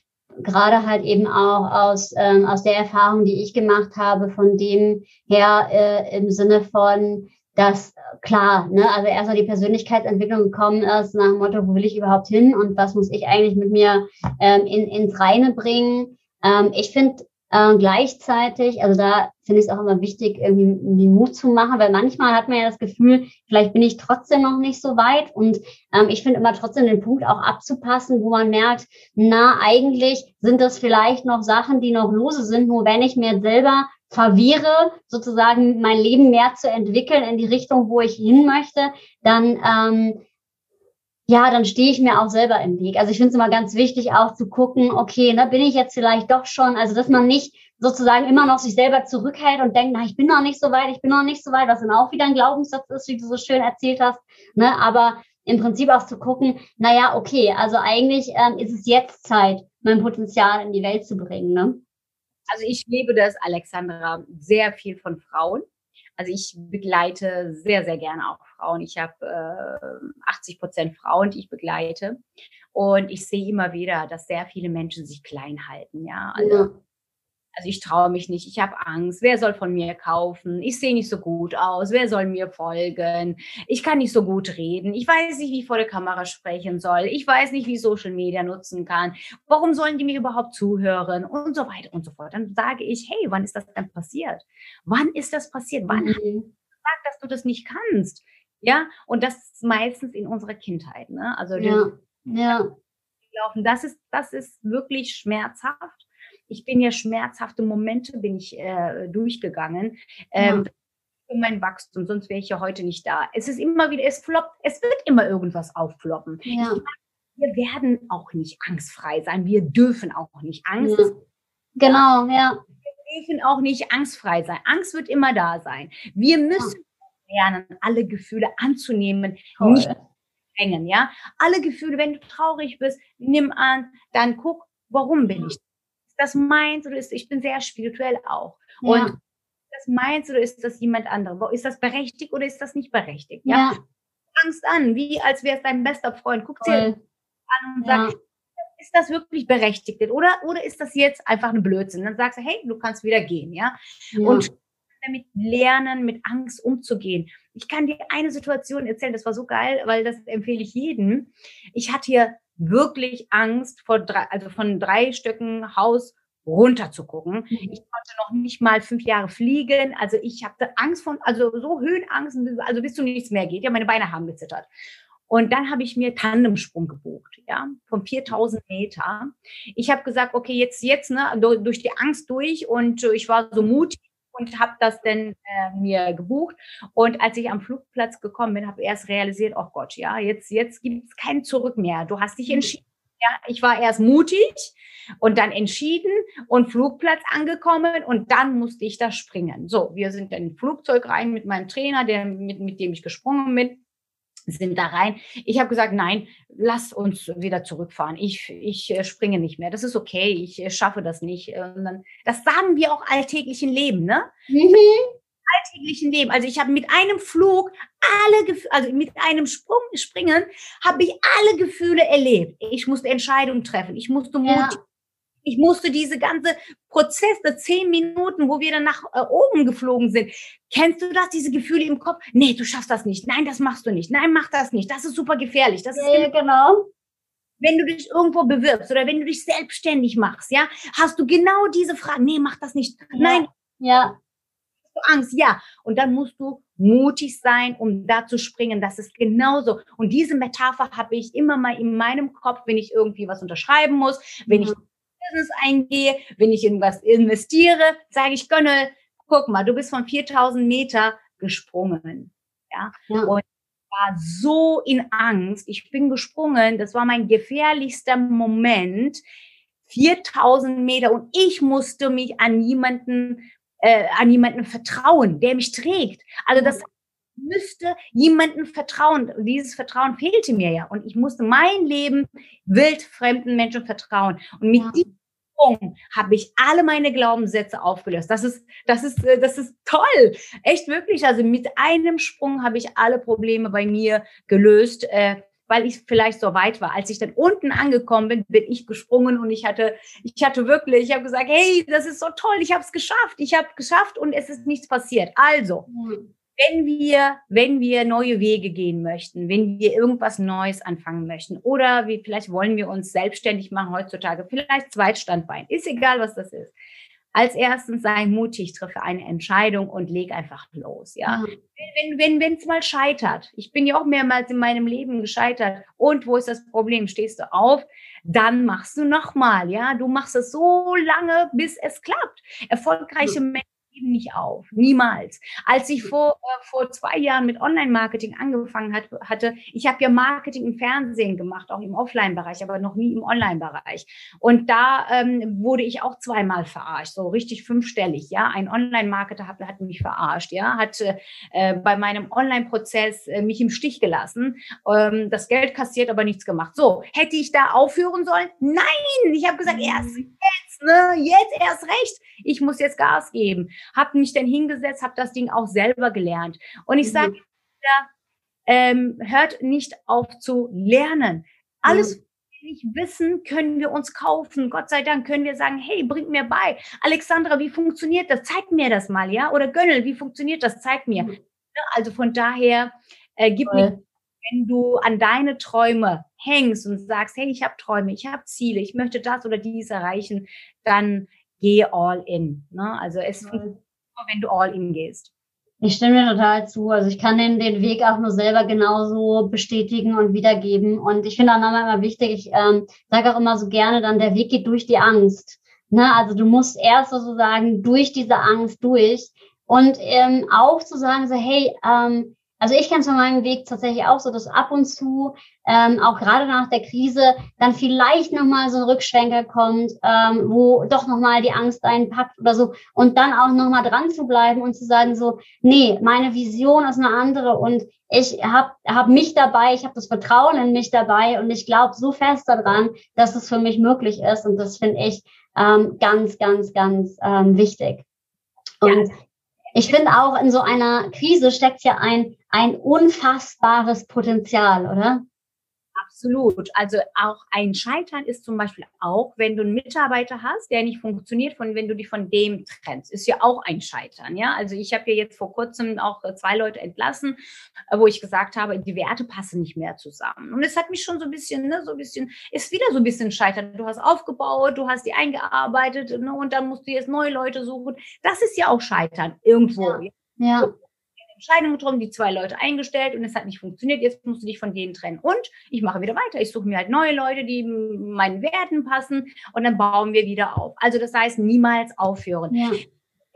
gerade halt eben auch aus, ähm, aus der Erfahrung, die ich gemacht habe, von dem her äh, im Sinne von, dass klar, ne, also erstmal die Persönlichkeitsentwicklung gekommen ist, nach dem Motto, wo will ich überhaupt hin und was muss ich eigentlich mit mir ähm, in, ins Reine bringen. Ähm, ich finde äh, gleichzeitig, also da finde ich es auch immer wichtig, irgendwie Mut zu machen, weil manchmal hat man ja das Gefühl, vielleicht bin ich trotzdem noch nicht so weit und ähm, ich finde immer trotzdem den Punkt auch abzupassen, wo man merkt, na, eigentlich sind das vielleicht noch Sachen, die noch lose sind, nur wenn ich mir selber verwehre, sozusagen mein Leben mehr zu entwickeln in die Richtung, wo ich hin möchte, dann ähm, ja, dann stehe ich mir auch selber im Weg. Also ich finde es immer ganz wichtig, auch zu gucken, okay, ne, bin ich jetzt vielleicht doch schon, also dass man nicht sozusagen immer noch sich selber zurückhält und denkt, na, ich bin noch nicht so weit, ich bin noch nicht so weit, was dann auch wieder ein Glaubenssatz ist, wie du so schön erzählt hast, ne, aber im Prinzip auch zu gucken, na ja, okay, also eigentlich ähm, ist es jetzt Zeit, mein Potenzial in die Welt zu bringen, ne? Also ich lebe das, Alexandra, sehr viel von Frauen. Also ich begleite sehr, sehr gerne auch Frauen. Ich habe äh, 80 Prozent Frauen, die ich begleite. Und ich sehe immer wieder, dass sehr viele Menschen sich klein halten. Ja, also ja. Also ich traue mich nicht, ich habe Angst, wer soll von mir kaufen? Ich sehe nicht so gut aus, wer soll mir folgen? Ich kann nicht so gut reden, ich weiß nicht, wie ich vor der Kamera sprechen soll, ich weiß nicht, wie ich Social Media nutzen kann. Warum sollen die mir überhaupt zuhören? Und so weiter und so fort. Dann sage ich, hey, wann ist das denn passiert? Wann ist das passiert? Wann mhm. hast du gesagt, dass du das nicht kannst? Ja, und das ist meistens in unserer Kindheit. Ne? Also ja. ja. Das ist, das ist wirklich schmerzhaft ich bin ja schmerzhafte Momente bin ich äh, durchgegangen. Ähm, ja. Für mein Wachstum, sonst wäre ich ja heute nicht da. Es ist immer wieder, es floppt, es wird immer irgendwas auffloppen. Ja. wir werden auch nicht angstfrei sein. Wir dürfen auch nicht Angst. Ja. Genau, ja. Wir dürfen auch nicht angstfrei sein. Angst wird immer da sein. Wir müssen lernen, alle Gefühle anzunehmen, Toll. nicht hängen, ja. Alle Gefühle, wenn du traurig bist, nimm an, dann guck, warum bin ich das meins oder ist, ich bin sehr spirituell auch. Ja. Und das meins oder ist das jemand anderes? Ist das berechtigt oder ist das nicht berechtigt? Ja. ja. Angst an, wie als wäre es dein bester Freund. Guck dir an und ja. sag, ist das wirklich berechtigt? Oder, oder ist das jetzt einfach eine Blödsinn? Dann sagst du, hey, du kannst wieder gehen, ja. ja. Und damit lernen, mit Angst umzugehen. Ich kann dir eine Situation erzählen, das war so geil, weil das empfehle ich jedem. Ich hatte hier wirklich Angst vor drei, also von drei Stücken Haus runter zu gucken. Mhm. Ich konnte noch nicht mal fünf Jahre fliegen. Also ich hatte Angst von, also so Höhenangst, also bis zu nichts mehr geht. Ja, meine Beine haben gezittert. Und dann habe ich mir Tandemsprung gebucht, ja, von 4000 Meter. Ich habe gesagt, okay, jetzt, jetzt, ne, durch die Angst durch und ich war so mutig und habe das dann äh, mir gebucht. Und als ich am Flugplatz gekommen bin, habe ich erst realisiert, oh Gott, ja, jetzt, jetzt gibt es kein Zurück mehr. Du hast dich mhm. entschieden. Ja, ich war erst mutig und dann entschieden und Flugplatz angekommen und dann musste ich da springen. So, wir sind dann in Flugzeug rein mit meinem Trainer, der, mit, mit dem ich gesprungen bin sind da rein. Ich habe gesagt, nein, lass uns wieder zurückfahren. Ich, ich äh, springe nicht mehr. Das ist okay. Ich äh, schaffe das nicht. Und dann, das sagen wir auch alltäglichen Leben, ne? Mhm. Alltäglichen Leben. Also ich habe mit einem Flug alle Gefühle, also mit einem Sprung, Springen, habe ich alle Gefühle erlebt. Ich musste Entscheidungen treffen. Ich musste Mut ja ich musste diese ganze Prozess, der zehn Minuten, wo wir dann nach äh, oben geflogen sind. Kennst du das, diese Gefühle im Kopf? Nee, du schaffst das nicht. Nein, das machst du nicht. Nein, mach das nicht. Das ist super gefährlich. Das ja, ist genau. Wenn du dich irgendwo bewirbst oder wenn du dich selbstständig machst, ja, hast du genau diese Frage. Nee, mach das nicht. Ja. Nein. Ja. Hast du Angst? Ja. Und dann musst du mutig sein, um da zu springen. Das ist genauso. Und diese Metapher habe ich immer mal in meinem Kopf, wenn ich irgendwie was unterschreiben muss, wenn mhm. ich Business eingehe, wenn ich in was investiere, sage ich, Gönne, guck mal, du bist von 4000 Meter gesprungen. Ja. ja. Und ich war so in Angst. Ich bin gesprungen. Das war mein gefährlichster Moment. 4000 Meter und ich musste mich an jemanden, äh, an jemanden vertrauen, der mich trägt. Also das müsste jemanden vertrauen. Dieses Vertrauen fehlte mir ja. Und ich musste mein Leben wildfremden Menschen vertrauen. Und mit ja. diesem Sprung habe ich alle meine Glaubenssätze aufgelöst. Das ist, das ist, äh, das ist toll. Echt wirklich. Also mit einem Sprung habe ich alle Probleme bei mir gelöst. Äh, weil ich vielleicht so weit war. Als ich dann unten angekommen bin, bin ich gesprungen und ich hatte, ich hatte wirklich, ich habe gesagt, hey, das ist so toll, ich habe es geschafft, ich habe geschafft und es ist nichts passiert. Also, mhm wenn wir, wenn wir neue Wege gehen möchten, wenn wir irgendwas Neues anfangen möchten oder wie vielleicht wollen wir uns selbstständig machen heutzutage, vielleicht Zweitstandbein, ist egal, was das ist. Als erstens sei mutig, treffe eine Entscheidung und leg einfach los, ja. Mhm. Wenn, wenn, wenn es mal scheitert, ich bin ja auch mehrmals in meinem Leben gescheitert und wo ist das Problem? Stehst du auf, dann machst du nochmal, ja. Du machst es so lange, bis es klappt. Erfolgreiche mhm. Menschen geben nicht auf. Niemals. Als ich vor, äh, vor zwei Jahren mit Online-Marketing angefangen hat, hatte, ich habe ja Marketing im Fernsehen gemacht, auch im Offline-Bereich, aber noch nie im Online-Bereich. Und da ähm, wurde ich auch zweimal verarscht, so richtig fünfstellig. Ja, ein Online-Marketer hat, hat mich verarscht, ja, hat äh, bei meinem Online-Prozess äh, mich im Stich gelassen, ähm, das Geld kassiert, aber nichts gemacht. So, hätte ich da aufhören sollen? Nein, ich habe gesagt, erst mhm. Jetzt, ne, jetzt erst recht. Ich muss jetzt Gas geben habe mich dann hingesetzt, habe das Ding auch selber gelernt. Und ich sage, mhm. ähm, hört nicht auf zu lernen. Alles, mhm. was wir nicht wissen, können wir uns kaufen. Gott sei Dank können wir sagen, hey, bring mir bei. Alexandra, wie funktioniert das? Zeig mir das mal, ja? Oder Gönnel, wie funktioniert das? Zeig mir. Mhm. Also von daher, äh, gib mir wenn du an deine Träume hängst und sagst, hey, ich habe Träume, ich habe Ziele, ich möchte das oder dies erreichen, dann geh all in. Ne? Also es mhm. funktioniert nur, wenn du all in gehst. Ich stimme dir total zu. Also ich kann den, den Weg auch nur selber genauso bestätigen und wiedergeben. Und ich finde auch nochmal immer wichtig, ich ähm, sage auch immer so gerne dann, der Weg geht durch die Angst. Ne? Also du musst erst sozusagen durch diese Angst durch. Und ähm, auch zu sagen, so, hey, ähm, also ich kenne es von meinem Weg tatsächlich auch so, dass ab und zu, ähm, auch gerade nach der Krise, dann vielleicht nochmal so ein Rückschwenker kommt, ähm, wo doch nochmal die Angst einpackt oder so. Und dann auch nochmal dran zu bleiben und zu sagen so, nee, meine Vision ist eine andere und ich habe hab mich dabei, ich habe das Vertrauen in mich dabei und ich glaube so fest daran, dass es für mich möglich ist. Und das finde ich ähm, ganz, ganz, ganz ähm, wichtig. Und ja. Ich finde auch in so einer Krise steckt ja ein, ein unfassbares Potenzial, oder? Absolut. Also auch ein Scheitern ist zum Beispiel auch, wenn du einen Mitarbeiter hast, der nicht funktioniert, von wenn du dich von dem trennst, ist ja auch ein Scheitern. Ja, also ich habe ja jetzt vor kurzem auch äh, zwei Leute entlassen, äh, wo ich gesagt habe, die Werte passen nicht mehr zusammen. Und es hat mich schon so ein bisschen, ne, so ein bisschen, ist wieder so ein bisschen Scheitern. Du hast aufgebaut, du hast die eingearbeitet ne, und dann musst du jetzt neue Leute suchen. Das ist ja auch Scheitern irgendwo. Ja. ja. Entscheidung getroffen, die zwei Leute eingestellt und es hat nicht funktioniert. Jetzt musst du dich von denen trennen. Und ich mache wieder weiter. Ich suche mir halt neue Leute, die meinen Werten passen und dann bauen wir wieder auf. Also das heißt, niemals aufhören. Ja.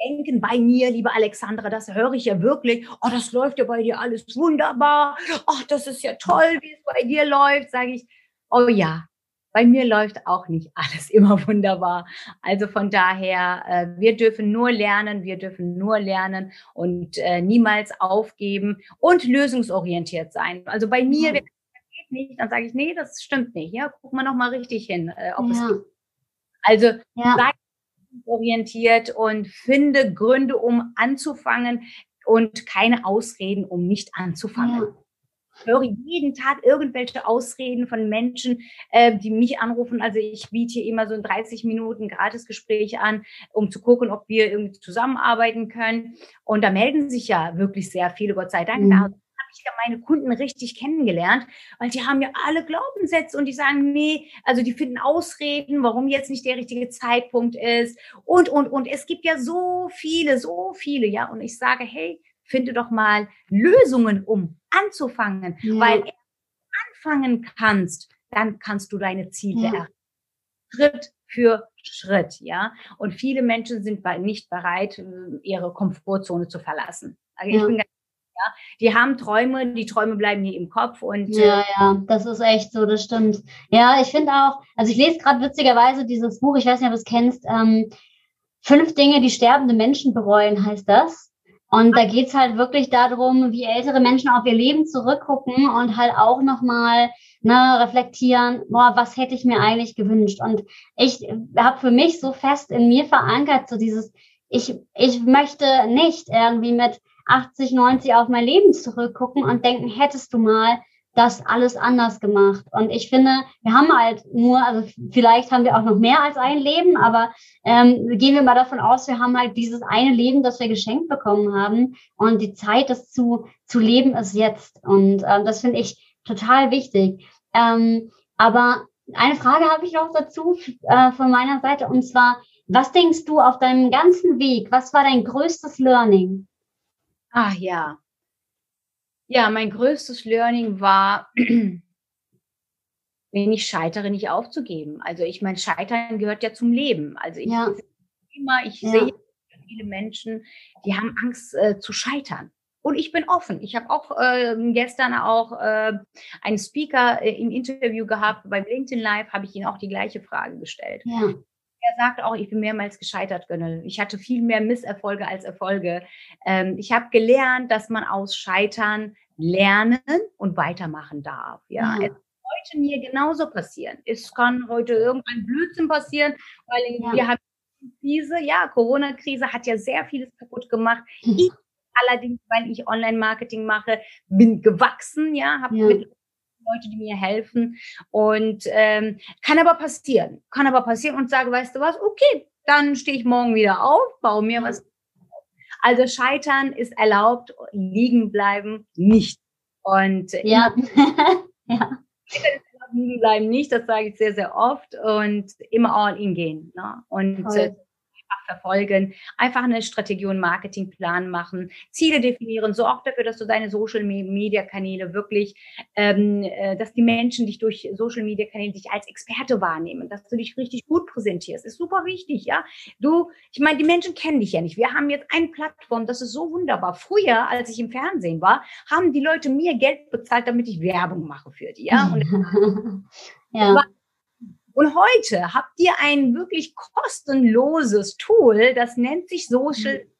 Denken bei mir, liebe Alexandra, das höre ich ja wirklich. Oh, das läuft ja bei dir alles wunderbar. Oh, das ist ja toll, wie es bei dir läuft. Sage ich, oh ja, bei mir läuft auch nicht alles immer wunderbar. Also von daher, äh, wir dürfen nur lernen, wir dürfen nur lernen und äh, niemals aufgeben und lösungsorientiert sein. Also bei mir, mhm. geht nicht, dann sage ich, nee, das stimmt nicht. Ja, guck mal noch mal richtig hin, äh, ob ja. es geht. Also ja. sei orientiert und finde Gründe, um anzufangen und keine Ausreden, um nicht anzufangen. Ja höre jeden Tag irgendwelche Ausreden von Menschen, äh, die mich anrufen. Also ich biete hier immer so ein 30 Minuten Gratisgespräch an, um zu gucken, ob wir irgendwie zusammenarbeiten können. Und da melden sich ja wirklich sehr viele, Gott sei Dank. Mhm. Da habe ich ja meine Kunden richtig kennengelernt, weil die haben ja alle Glaubenssätze und die sagen, nee, also die finden Ausreden, warum jetzt nicht der richtige Zeitpunkt ist und, und, und. Es gibt ja so viele, so viele, ja. Und ich sage, hey, finde doch mal Lösungen, um anzufangen, ja. weil anfangen kannst, dann kannst du deine Ziele ja. erreichen. Schritt für Schritt, ja. Und viele Menschen sind nicht bereit, äh, ihre Komfortzone zu verlassen. Also ich bin ganz ja, die haben Träume, die Träume bleiben hier im Kopf und ja, äh, ja, das ist echt so, das stimmt. Ja, ich finde auch, also ich lese gerade witzigerweise dieses Buch, ich weiß nicht, ob du es kennst, ähm, fünf Dinge, die sterbende Menschen bereuen, heißt das. Und da geht's halt wirklich darum, wie ältere Menschen auf ihr Leben zurückgucken und halt auch nochmal ne, reflektieren, boah, was hätte ich mir eigentlich gewünscht? Und ich habe für mich so fest in mir verankert, so dieses, ich, ich möchte nicht irgendwie mit 80, 90 auf mein Leben zurückgucken und denken, hättest du mal das alles anders gemacht. Und ich finde, wir haben halt nur, also vielleicht haben wir auch noch mehr als ein Leben, aber ähm, gehen wir mal davon aus, wir haben halt dieses eine Leben, das wir geschenkt bekommen haben. Und die Zeit, das zu, zu leben, ist jetzt. Und ähm, das finde ich total wichtig. Ähm, aber eine Frage habe ich noch dazu äh, von meiner Seite, und zwar, was denkst du auf deinem ganzen Weg? Was war dein größtes Learning? Ah ja, ja, mein größtes Learning war, wenn ich scheitere, nicht aufzugeben. Also ich meine, Scheitern gehört ja zum Leben. Also ich ja. immer, ich ja. sehe viele Menschen, die haben Angst äh, zu scheitern. Und ich bin offen. Ich habe auch äh, gestern auch äh, einen Speaker äh, im Interview gehabt beim LinkedIn Live, habe ich ihn auch die gleiche Frage gestellt. Ja er sagt auch, ich bin mehrmals gescheitert, Gönnel. Ich hatte viel mehr Misserfolge als Erfolge. Ähm, ich habe gelernt, dass man aus Scheitern lernen und weitermachen darf. Ja, ja. es heute mir genauso passieren. Es kann heute irgendein Blödsinn passieren, weil ja. wir haben diese, ja, Corona-Krise hat ja sehr vieles kaputt gemacht. Hm. Ich allerdings, weil ich Online-Marketing mache, bin gewachsen, ja, habe ja. mit Leute, die mir helfen. Und ähm, kann aber passieren. Kann aber passieren und sage, weißt du was, okay, dann stehe ich morgen wieder auf, baue mir was. Also scheitern ist erlaubt, liegen bleiben nicht. Und ja. ja. liegen bleiben nicht, das sage ich sehr, sehr oft und immer all in gehen. Ne? Und äh, verfolgen, einfach eine Strategie und Marketingplan machen, Ziele definieren, sorg dafür, dass du deine Social Media Kanäle wirklich, ähm, äh, dass die Menschen dich durch Social Media Kanäle dich als Experte wahrnehmen, dass du dich richtig gut präsentierst, ist super wichtig, ja. Du, ich meine, die Menschen kennen dich ja nicht. Wir haben jetzt eine Plattform, das ist so wunderbar. Früher, als ich im Fernsehen war, haben die Leute mir Geld bezahlt, damit ich Werbung mache für die, ja. Und ja. Und heute habt ihr ein wirklich kostenloses Tool, das nennt sich Social. Mhm.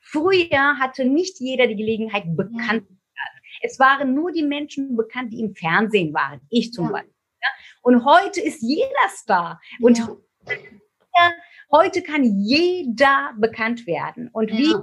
Früher hatte nicht jeder die Gelegenheit, bekannt zu werden. Es waren nur die Menschen bekannt, die im Fernsehen waren. Ich zum ja. Beispiel. Ja? Und heute ist jeder Star. Und ja. heute kann jeder bekannt werden. Und wie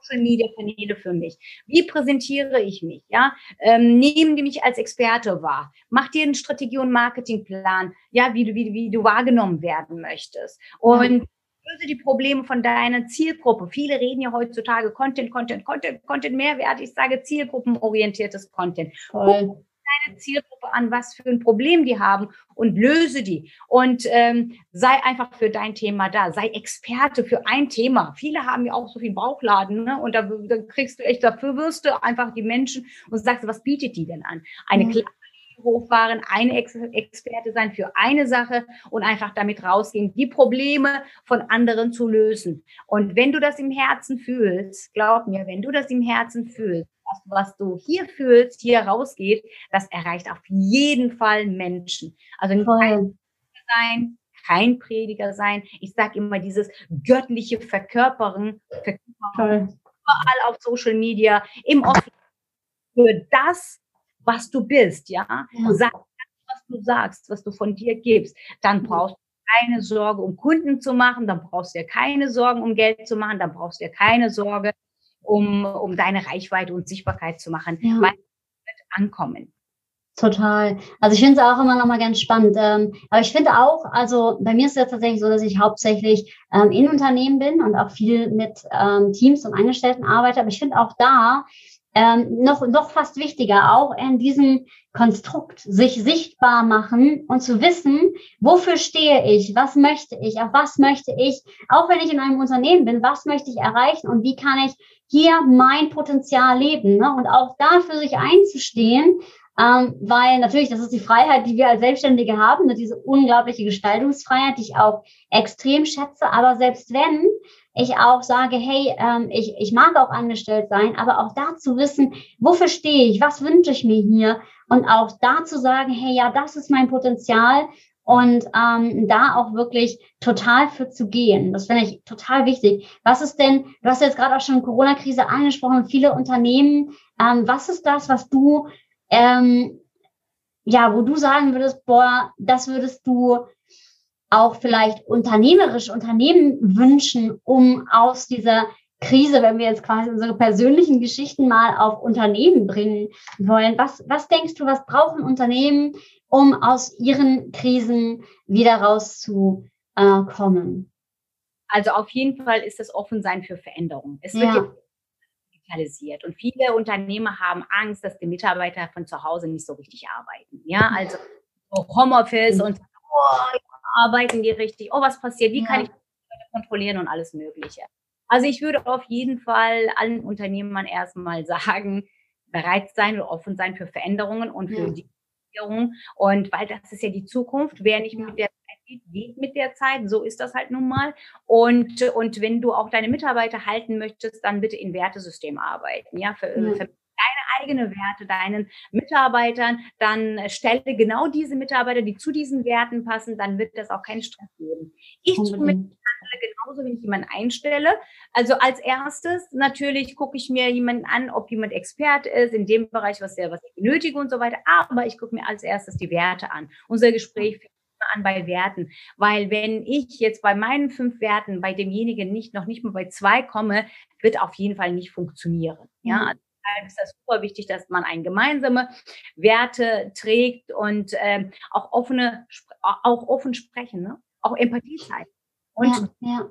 Social Media Kanäle für mich? Wie präsentiere ich mich? Ja, ähm, nehmen die mich als Experte wahr? Mach dir einen Strategie- und Marketingplan, ja, wie du, wie, wie du wahrgenommen werden möchtest. Und löse die Probleme von deiner Zielgruppe. Viele reden ja heutzutage Content, Content, Content, Content, Mehrwert. Ich sage zielgruppenorientiertes Content. Voll deine Zielgruppe an, was für ein Problem die haben und löse die. Und ähm, sei einfach für dein Thema da. Sei Experte für ein Thema. Viele haben ja auch so viel Bauchladen, ne? Und da, da kriegst du echt, dafür wirst du einfach die Menschen und sagst, was bietet die denn an? Eine mhm. klare hochfahren, eine Ex Experte sein für eine Sache und einfach damit rausgehen, die Probleme von anderen zu lösen. Und wenn du das im Herzen fühlst, glaub mir, wenn du das im Herzen fühlst, das, was du hier fühlst, hier rausgeht, das erreicht auf jeden Fall Menschen. Also nicht sein, kein Prediger sein. Ich sage immer dieses göttliche Verkörpern, Verkörpern überall auf Social Media, im Office, für das, was du bist, ja. ja. Sag was du sagst, was du von dir gibst. Dann brauchst du keine Sorge, um Kunden zu machen, dann brauchst du dir keine Sorgen, um Geld zu machen, dann brauchst du dir keine Sorge, um, um deine Reichweite und Sichtbarkeit zu machen, ja. weil wird ankommen. Total. Also ich finde es auch immer noch mal ganz spannend. Ähm, aber ich finde auch, also bei mir ist es tatsächlich so, dass ich hauptsächlich ähm, in Unternehmen bin und auch viel mit ähm, Teams und Angestellten arbeite. Aber ich finde auch da ähm, noch, noch fast wichtiger, auch in diesem Konstrukt sich sichtbar machen und zu wissen, wofür stehe ich, was möchte ich, auf was möchte ich, auch wenn ich in einem Unternehmen bin, was möchte ich erreichen und wie kann ich hier mein Potenzial leben ne? und auch dafür sich einzustehen, ähm, weil natürlich, das ist die Freiheit, die wir als Selbstständige haben, ne? diese unglaubliche Gestaltungsfreiheit, die ich auch extrem schätze, aber selbst wenn ich auch sage, hey, ähm, ich, ich mag auch angestellt sein, aber auch da zu wissen, wofür stehe ich, was wünsche ich mir hier und auch da zu sagen, hey, ja, das ist mein Potenzial und ähm, da auch wirklich total für zu gehen. Das finde ich total wichtig. Was ist denn, du hast jetzt gerade auch schon Corona-Krise angesprochen, viele Unternehmen, ähm, was ist das, was du, ähm, ja, wo du sagen würdest, boah, das würdest du auch vielleicht unternehmerisch Unternehmen wünschen, um aus dieser Krise, wenn wir jetzt quasi unsere persönlichen Geschichten mal auf Unternehmen bringen wollen. Was, was denkst du, was brauchen Unternehmen, um aus ihren Krisen wieder rauszukommen? Also auf jeden Fall ist das Offensein für Veränderung. Es wird ja. Digitalisiert und viele Unternehmer haben Angst, dass die Mitarbeiter von zu Hause nicht so richtig arbeiten. Ja, also Homeoffice mhm. und oh, arbeiten die richtig? Oh, was passiert? Wie kann ich kontrollieren und alles Mögliche? Also ich würde auf jeden Fall allen Unternehmern erstmal sagen, bereit sein und offen sein für Veränderungen und für ja. die Regierung. Und weil das ist ja die Zukunft, wer nicht mit der geht, mit der Zeit. So ist das halt nun mal. Und, und wenn du auch deine Mitarbeiter halten möchtest, dann bitte in Wertesystem arbeiten. Ja, für, ja. für deine eigene Werte deinen Mitarbeitern, dann stelle genau diese Mitarbeiter, die zu diesen Werten passen, dann wird das auch keinen Stress geben. Ich tue mit genauso, wenn ich jemanden einstelle. Also als erstes natürlich gucke ich mir jemanden an, ob jemand Expert ist in dem Bereich, was er was ich benötige und so weiter. Aber ich gucke mir als erstes die Werte an. Unser Gespräch fängt an bei Werten, weil wenn ich jetzt bei meinen fünf Werten bei demjenigen nicht noch nicht mal bei zwei komme, wird auf jeden Fall nicht funktionieren. Ja, also deshalb ist das super wichtig, dass man ein gemeinsame Werte trägt und ähm, auch offene, auch offen sprechen, ne? auch Empathie zeigen. Und ja, ja.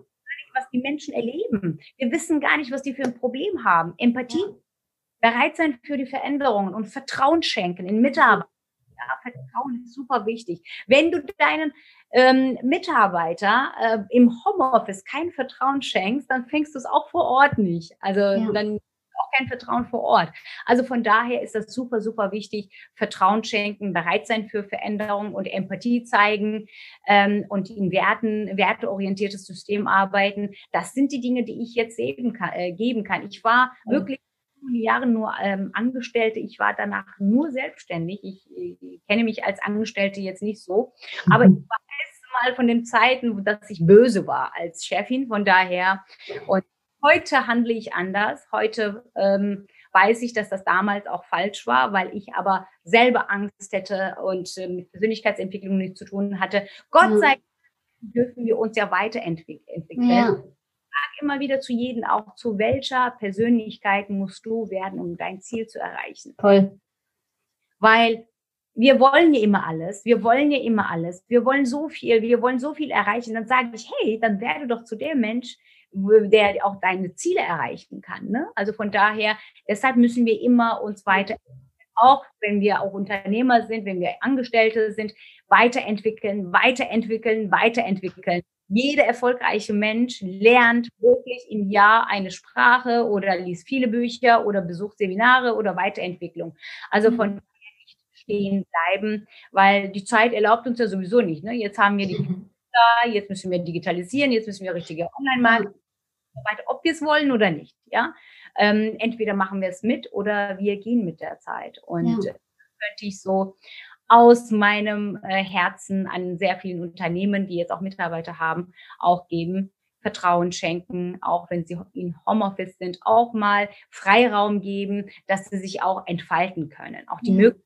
was die Menschen erleben. Wir wissen gar nicht, was die für ein Problem haben. Empathie, ja. bereit sein für die Veränderungen und Vertrauen schenken in Mitarbeiter. Ja, Vertrauen ist super wichtig. Wenn du deinen ähm, Mitarbeiter äh, im Homeoffice kein Vertrauen schenkst, dann fängst du es auch vor Ort nicht. Also ja. dann auch kein Vertrauen vor Ort. Also von daher ist das super, super wichtig. Vertrauen schenken, bereit sein für Veränderung und Empathie zeigen ähm, und in Werten, werteorientiertes System arbeiten. Das sind die Dinge, die ich jetzt eben kann, äh, geben kann. Ich war wirklich Jahren nur ähm, Angestellte. Ich war danach nur selbstständig. Ich, ich, kenne mich als Angestellte jetzt nicht so, aber ich weiß mal von den Zeiten, dass ich böse war als Chefin. Von daher und Heute handle ich anders. Heute ähm, weiß ich, dass das damals auch falsch war, weil ich aber selber Angst hätte und äh, mit Persönlichkeitsentwicklung nichts zu tun hatte. Gott mhm. sei Dank dürfen wir uns ja weiterentwickeln. Ja. Ich sage immer wieder zu jedem, auch zu welcher Persönlichkeit musst du werden, um dein Ziel zu erreichen. Toll. Weil wir wollen ja immer alles, wir wollen ja immer alles, wir wollen so viel, wir wollen so viel erreichen. Dann sage ich, hey, dann werde doch zu dem Mensch, der auch deine Ziele erreichen kann. Ne? Also von daher, deshalb müssen wir immer uns weiter, auch wenn wir auch Unternehmer sind, wenn wir Angestellte sind, weiterentwickeln, weiterentwickeln, weiterentwickeln. Jeder erfolgreiche Mensch lernt wirklich im Jahr eine Sprache oder liest viele Bücher oder besucht Seminare oder Weiterentwicklung. Also von mhm. nicht stehen bleiben, weil die Zeit erlaubt uns ja sowieso nicht. Ne? Jetzt haben wir die mhm jetzt müssen wir digitalisieren, jetzt müssen wir richtige Online-Marketing, ob wir es wollen oder nicht. Ja, ähm, entweder machen wir es mit oder wir gehen mit der Zeit. Und ja. könnte ich so aus meinem äh, Herzen an sehr vielen Unternehmen, die jetzt auch Mitarbeiter haben, auch geben. Vertrauen schenken, auch wenn sie in Homeoffice sind, auch mal Freiraum geben, dass sie sich auch entfalten können, auch die ja. Möglichkeit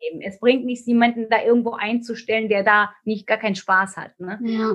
geben. Es bringt nichts, jemanden da irgendwo einzustellen, der da nicht gar keinen Spaß hat. Ne? Ja.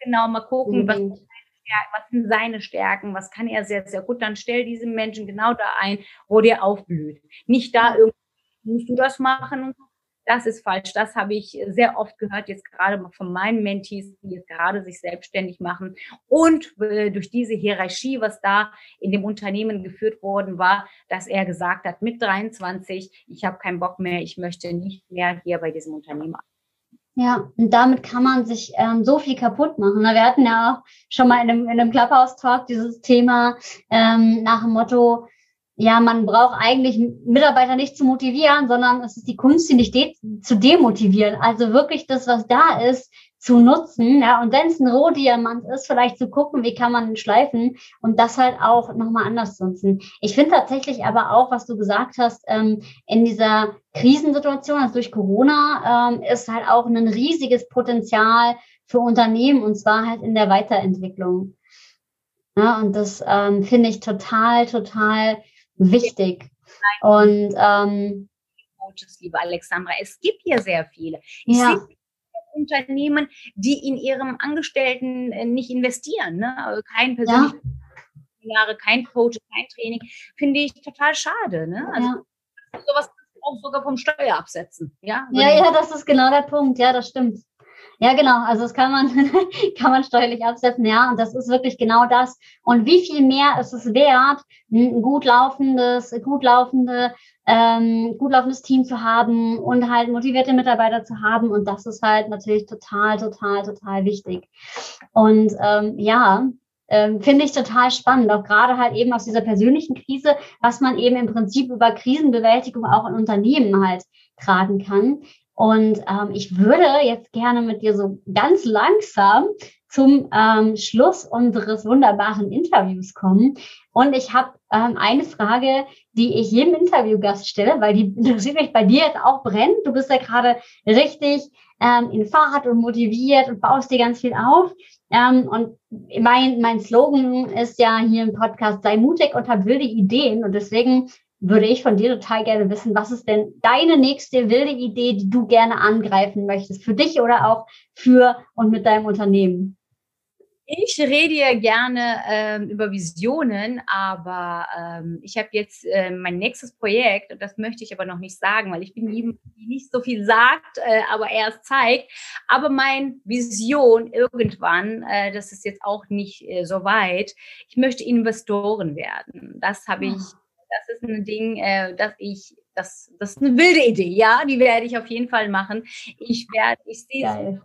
Genau, mal gucken, was, was sind seine Stärken, was kann er sehr, sehr gut, dann stell diesen Menschen genau da ein, wo der aufblüht. Nicht da irgendwie, musst du das machen und so das ist falsch. Das habe ich sehr oft gehört, jetzt gerade von meinen Mentees, die jetzt gerade sich selbstständig machen. Und äh, durch diese Hierarchie, was da in dem Unternehmen geführt worden war, dass er gesagt hat, mit 23, ich habe keinen Bock mehr, ich möchte nicht mehr hier bei diesem Unternehmen ja, und damit kann man sich ähm, so viel kaputt machen. Wir hatten ja auch schon mal in einem, in einem Clubhouse-Talk dieses Thema ähm, nach dem Motto, ja, man braucht eigentlich Mitarbeiter nicht zu motivieren, sondern es ist die Kunst, sie nicht de zu demotivieren. Also wirklich das, was da ist, zu nutzen. Ja, und wenn es ein Rohdiamant ist, vielleicht zu gucken, wie kann man ihn schleifen und das halt auch nochmal anders nutzen. Ich finde tatsächlich aber auch, was du gesagt hast, ähm, in dieser Krisensituation, also durch Corona, ähm, ist halt auch ein riesiges Potenzial für Unternehmen und zwar halt in der Weiterentwicklung. Ja, und das ähm, finde ich total, total wichtig. Und ähm, Coaches, liebe Alexandra, es gibt hier sehr viele. Ich ja. sehe Unternehmen, die in ihrem Angestellten äh, nicht investieren, ne? Also kein persönliches ja. kein Coach, kein Training, finde ich total schade. Ne? Also ja. sowas auch sogar vom Steuer absetzen. Ja, ja, ja, das ist genau der Punkt. Ja, das stimmt. Ja, genau. Also das kann man, kann man steuerlich absetzen, ja. Und das ist wirklich genau das. Und wie viel mehr ist es wert, ein gut laufendes, gut laufende, ähm, gut laufendes Team zu haben und halt motivierte Mitarbeiter zu haben. Und das ist halt natürlich total, total, total wichtig. Und ähm, ja, ähm, finde ich total spannend, auch gerade halt eben aus dieser persönlichen Krise, was man eben im Prinzip über Krisenbewältigung auch in Unternehmen halt tragen kann. Und ähm, ich würde jetzt gerne mit dir so ganz langsam zum ähm, Schluss unseres wunderbaren Interviews kommen. Und ich habe ähm, eine Frage, die ich jedem Interviewgast stelle, weil die interessiert mich bei dir jetzt auch brennt. Du bist ja gerade richtig ähm, in Fahrt und motiviert und baust dir ganz viel auf. Ähm, und mein, mein Slogan ist ja hier im Podcast, sei mutig und hab wilde Ideen. Und deswegen würde ich von dir total gerne wissen, was ist denn deine nächste wilde Idee, die du gerne angreifen möchtest, für dich oder auch für und mit deinem Unternehmen? Ich rede ja gerne ähm, über Visionen, aber ähm, ich habe jetzt äh, mein nächstes Projekt, und das möchte ich aber noch nicht sagen, weil ich bin jemand, die nicht so viel sagt, äh, aber erst zeigt. Aber meine Vision irgendwann, äh, das ist jetzt auch nicht äh, so weit, ich möchte Investoren werden. Das habe ich ah das ist ein Ding, äh, dass ich, das, das ist eine wilde Idee, ja, die werde ich auf jeden Fall machen. Ich werde, ich sehe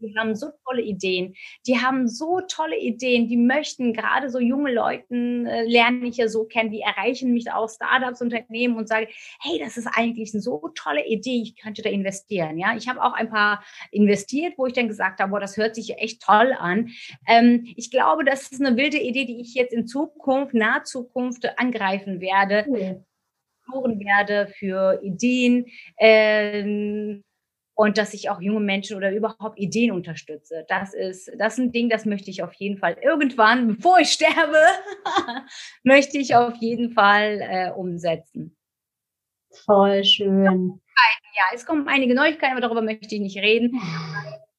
die haben so tolle Ideen. Die haben so tolle Ideen. Die möchten gerade so junge Leuten äh, lerne ich ja so kennen. Die erreichen mich auch Startups, Unternehmen und sagen, hey, das ist eigentlich eine so tolle Idee. Ich könnte da investieren. Ja, ich habe auch ein paar investiert, wo ich dann gesagt habe, boah, das hört sich echt toll an. Ähm, ich glaube, das ist eine wilde Idee, die ich jetzt in Zukunft, nahe Zukunft angreifen werde. Mhm werde für Ideen, ähm, und dass ich auch junge Menschen oder überhaupt Ideen unterstütze. Das ist, das ist ein Ding, das möchte ich auf jeden Fall irgendwann, bevor ich sterbe, möchte ich auf jeden Fall äh, umsetzen. Voll schön. Ja, es kommen einige Neuigkeiten, aber darüber möchte ich nicht reden.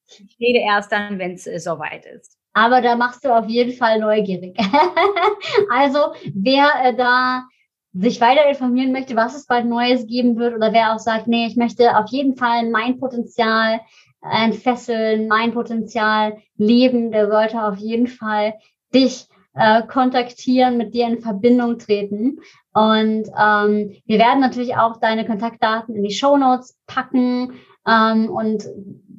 Ich rede erst dann, wenn es äh, soweit ist. Aber da machst du auf jeden Fall neugierig. also wer äh, da sich weiter informieren möchte, was es bald Neues geben wird oder wer auch sagt, nee, ich möchte auf jeden Fall mein Potenzial entfesseln, mein Potenzial leben, der sollte auf jeden Fall dich äh, kontaktieren, mit dir in Verbindung treten. Und ähm, wir werden natürlich auch deine Kontaktdaten in die Show Notes packen ähm, und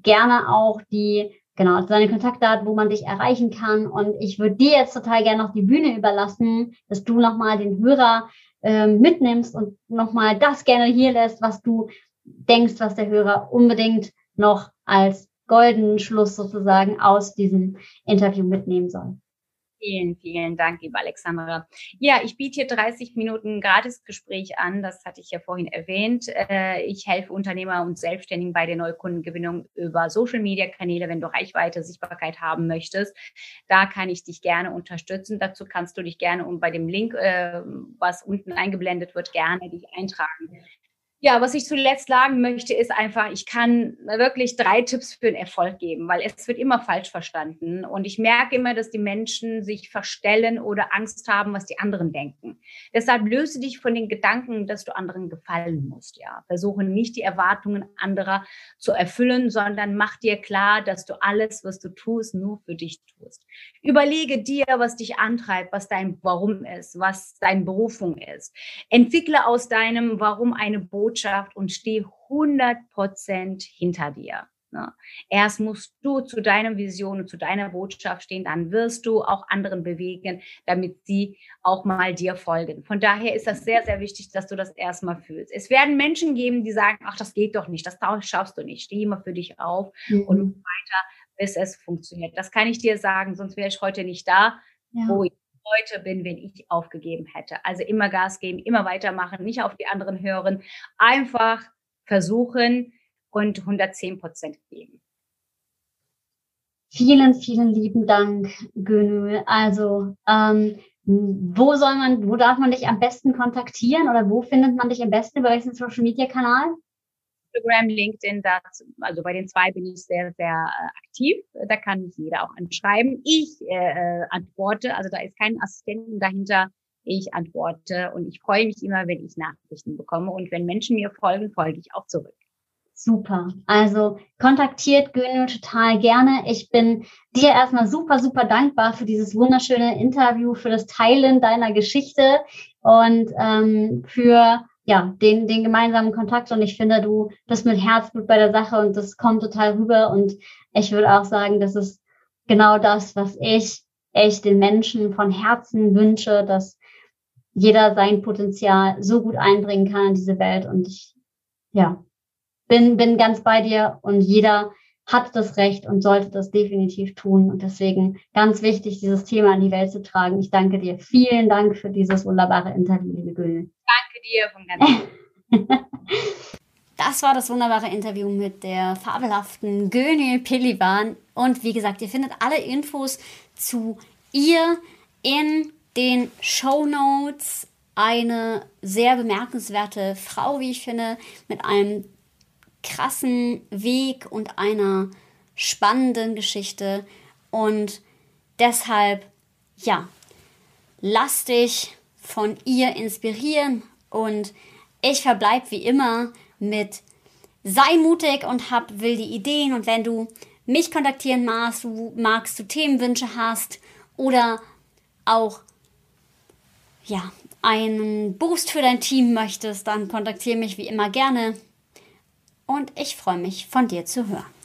gerne auch die genau deine Kontaktdaten, wo man dich erreichen kann. Und ich würde dir jetzt total gerne noch die Bühne überlassen, dass du nochmal den Hörer ähm, mitnimmst und nochmal das gerne hier lässt, was du denkst, was der Hörer unbedingt noch als goldenen Schluss sozusagen aus diesem Interview mitnehmen soll. Vielen, vielen Dank, liebe Alexandra. Ja, ich biete hier 30 Minuten Gratisgespräch an. Das hatte ich ja vorhin erwähnt. Äh, ich helfe Unternehmer und Selbstständigen bei der Neukundengewinnung über Social Media Kanäle, wenn du Reichweite, Sichtbarkeit haben möchtest. Da kann ich dich gerne unterstützen. Dazu kannst du dich gerne und bei dem Link, äh, was unten eingeblendet wird, gerne dich eintragen. Ja, was ich zuletzt sagen möchte, ist einfach, ich kann wirklich drei Tipps für den Erfolg geben, weil es wird immer falsch verstanden. Und ich merke immer, dass die Menschen sich verstellen oder Angst haben, was die anderen denken. Deshalb löse dich von den Gedanken, dass du anderen gefallen musst. Ja, versuche nicht die Erwartungen anderer zu erfüllen, sondern mach dir klar, dass du alles, was du tust, nur für dich tust. Überlege dir, was dich antreibt, was dein Warum ist, was deine Berufung ist. Entwickle aus deinem Warum eine Botschaft Botschaft und steh 100 Prozent hinter dir. Ne? Erst musst du zu deiner Vision und zu deiner Botschaft stehen, dann wirst du auch anderen bewegen, damit sie auch mal dir folgen. Von daher ist das sehr, sehr wichtig, dass du das erstmal fühlst. Es werden Menschen geben, die sagen, ach, das geht doch nicht, das schaffst du nicht. Steh immer für dich auf mhm. und weiter, bis es funktioniert. Das kann ich dir sagen, sonst wäre ich heute nicht da, ja. wo ich heute bin, wenn ich aufgegeben hätte. Also immer Gas geben, immer weitermachen, nicht auf die anderen hören, einfach versuchen und 110 Prozent geben. Vielen, vielen lieben Dank, Gönül. Also, ähm, wo soll man, wo darf man dich am besten kontaktieren oder wo findet man dich am besten? Über welchen Social Media Kanal? Instagram, LinkedIn, das, also bei den zwei bin ich sehr, sehr äh, aktiv. Da kann mich jeder auch anschreiben. Ich äh, äh, antworte, also da ist kein Assistenten dahinter. Ich antworte und ich freue mich immer, wenn ich Nachrichten bekomme. Und wenn Menschen mir folgen, folge ich auch zurück. Super. Also kontaktiert Gönül total gerne. Ich bin dir erstmal super, super dankbar für dieses wunderschöne Interview, für das Teilen deiner Geschichte und ähm, für ja, den, den gemeinsamen Kontakt und ich finde, du bist mit Herzblut bei der Sache und das kommt total rüber und ich würde auch sagen, das ist genau das, was ich echt den Menschen von Herzen wünsche, dass jeder sein Potenzial so gut einbringen kann in diese Welt und ich, ja, bin, bin ganz bei dir und jeder hat das Recht und sollte das definitiv tun. Und deswegen ganz wichtig, dieses Thema in die Welt zu tragen. Ich danke dir. Vielen Dank für dieses wunderbare Interview, liebe Gül. Danke dir von ganzem Das war das wunderbare Interview mit der fabelhaften Gönil Piliban. Und wie gesagt, ihr findet alle Infos zu ihr in den Show Notes. Eine sehr bemerkenswerte Frau, wie ich finde, mit einem krassen Weg und einer spannenden Geschichte. Und deshalb, ja, lass dich von ihr inspirieren. Und ich verbleibe wie immer mit sei mutig und hab wilde Ideen. Und wenn du mich kontaktieren magst, du magst, du Themenwünsche hast oder auch ja, einen Boost für dein Team möchtest, dann kontaktiere mich wie immer gerne. Und ich freue mich von dir zu hören.